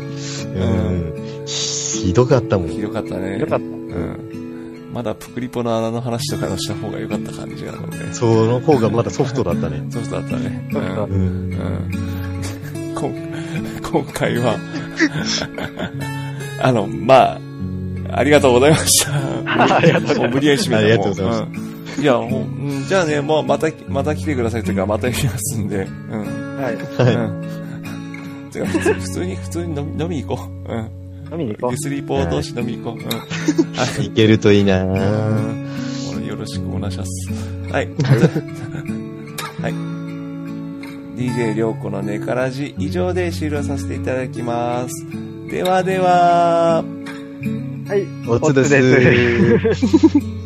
うん。ひどかったもん。ひどかったね。よかった。うん。まだプクリポの穴の話とかのした方が良かった感じがあるのね。その方がまだソフトだったね。そうだったね。そうん。うん。うん。今今回は、あの、まあ、ありがとうございました。ありがとうございますも無理やり締めたありがとうございますもうんいや、もう、うんじゃあね、もうまた、また来てくださいというか、またやりますんで、うん。はい。はい。うん。てか、普通普通に、普通に飲み飲み行こう。うん。飲みに行こゆすりポー同士飲みに行こう。うん。はいけるといいなうんよろしくお願いします。はい。はい。DJ りょうこのネカラジ以上で終了させていただきます。ではでは、う。はい。おつですおつです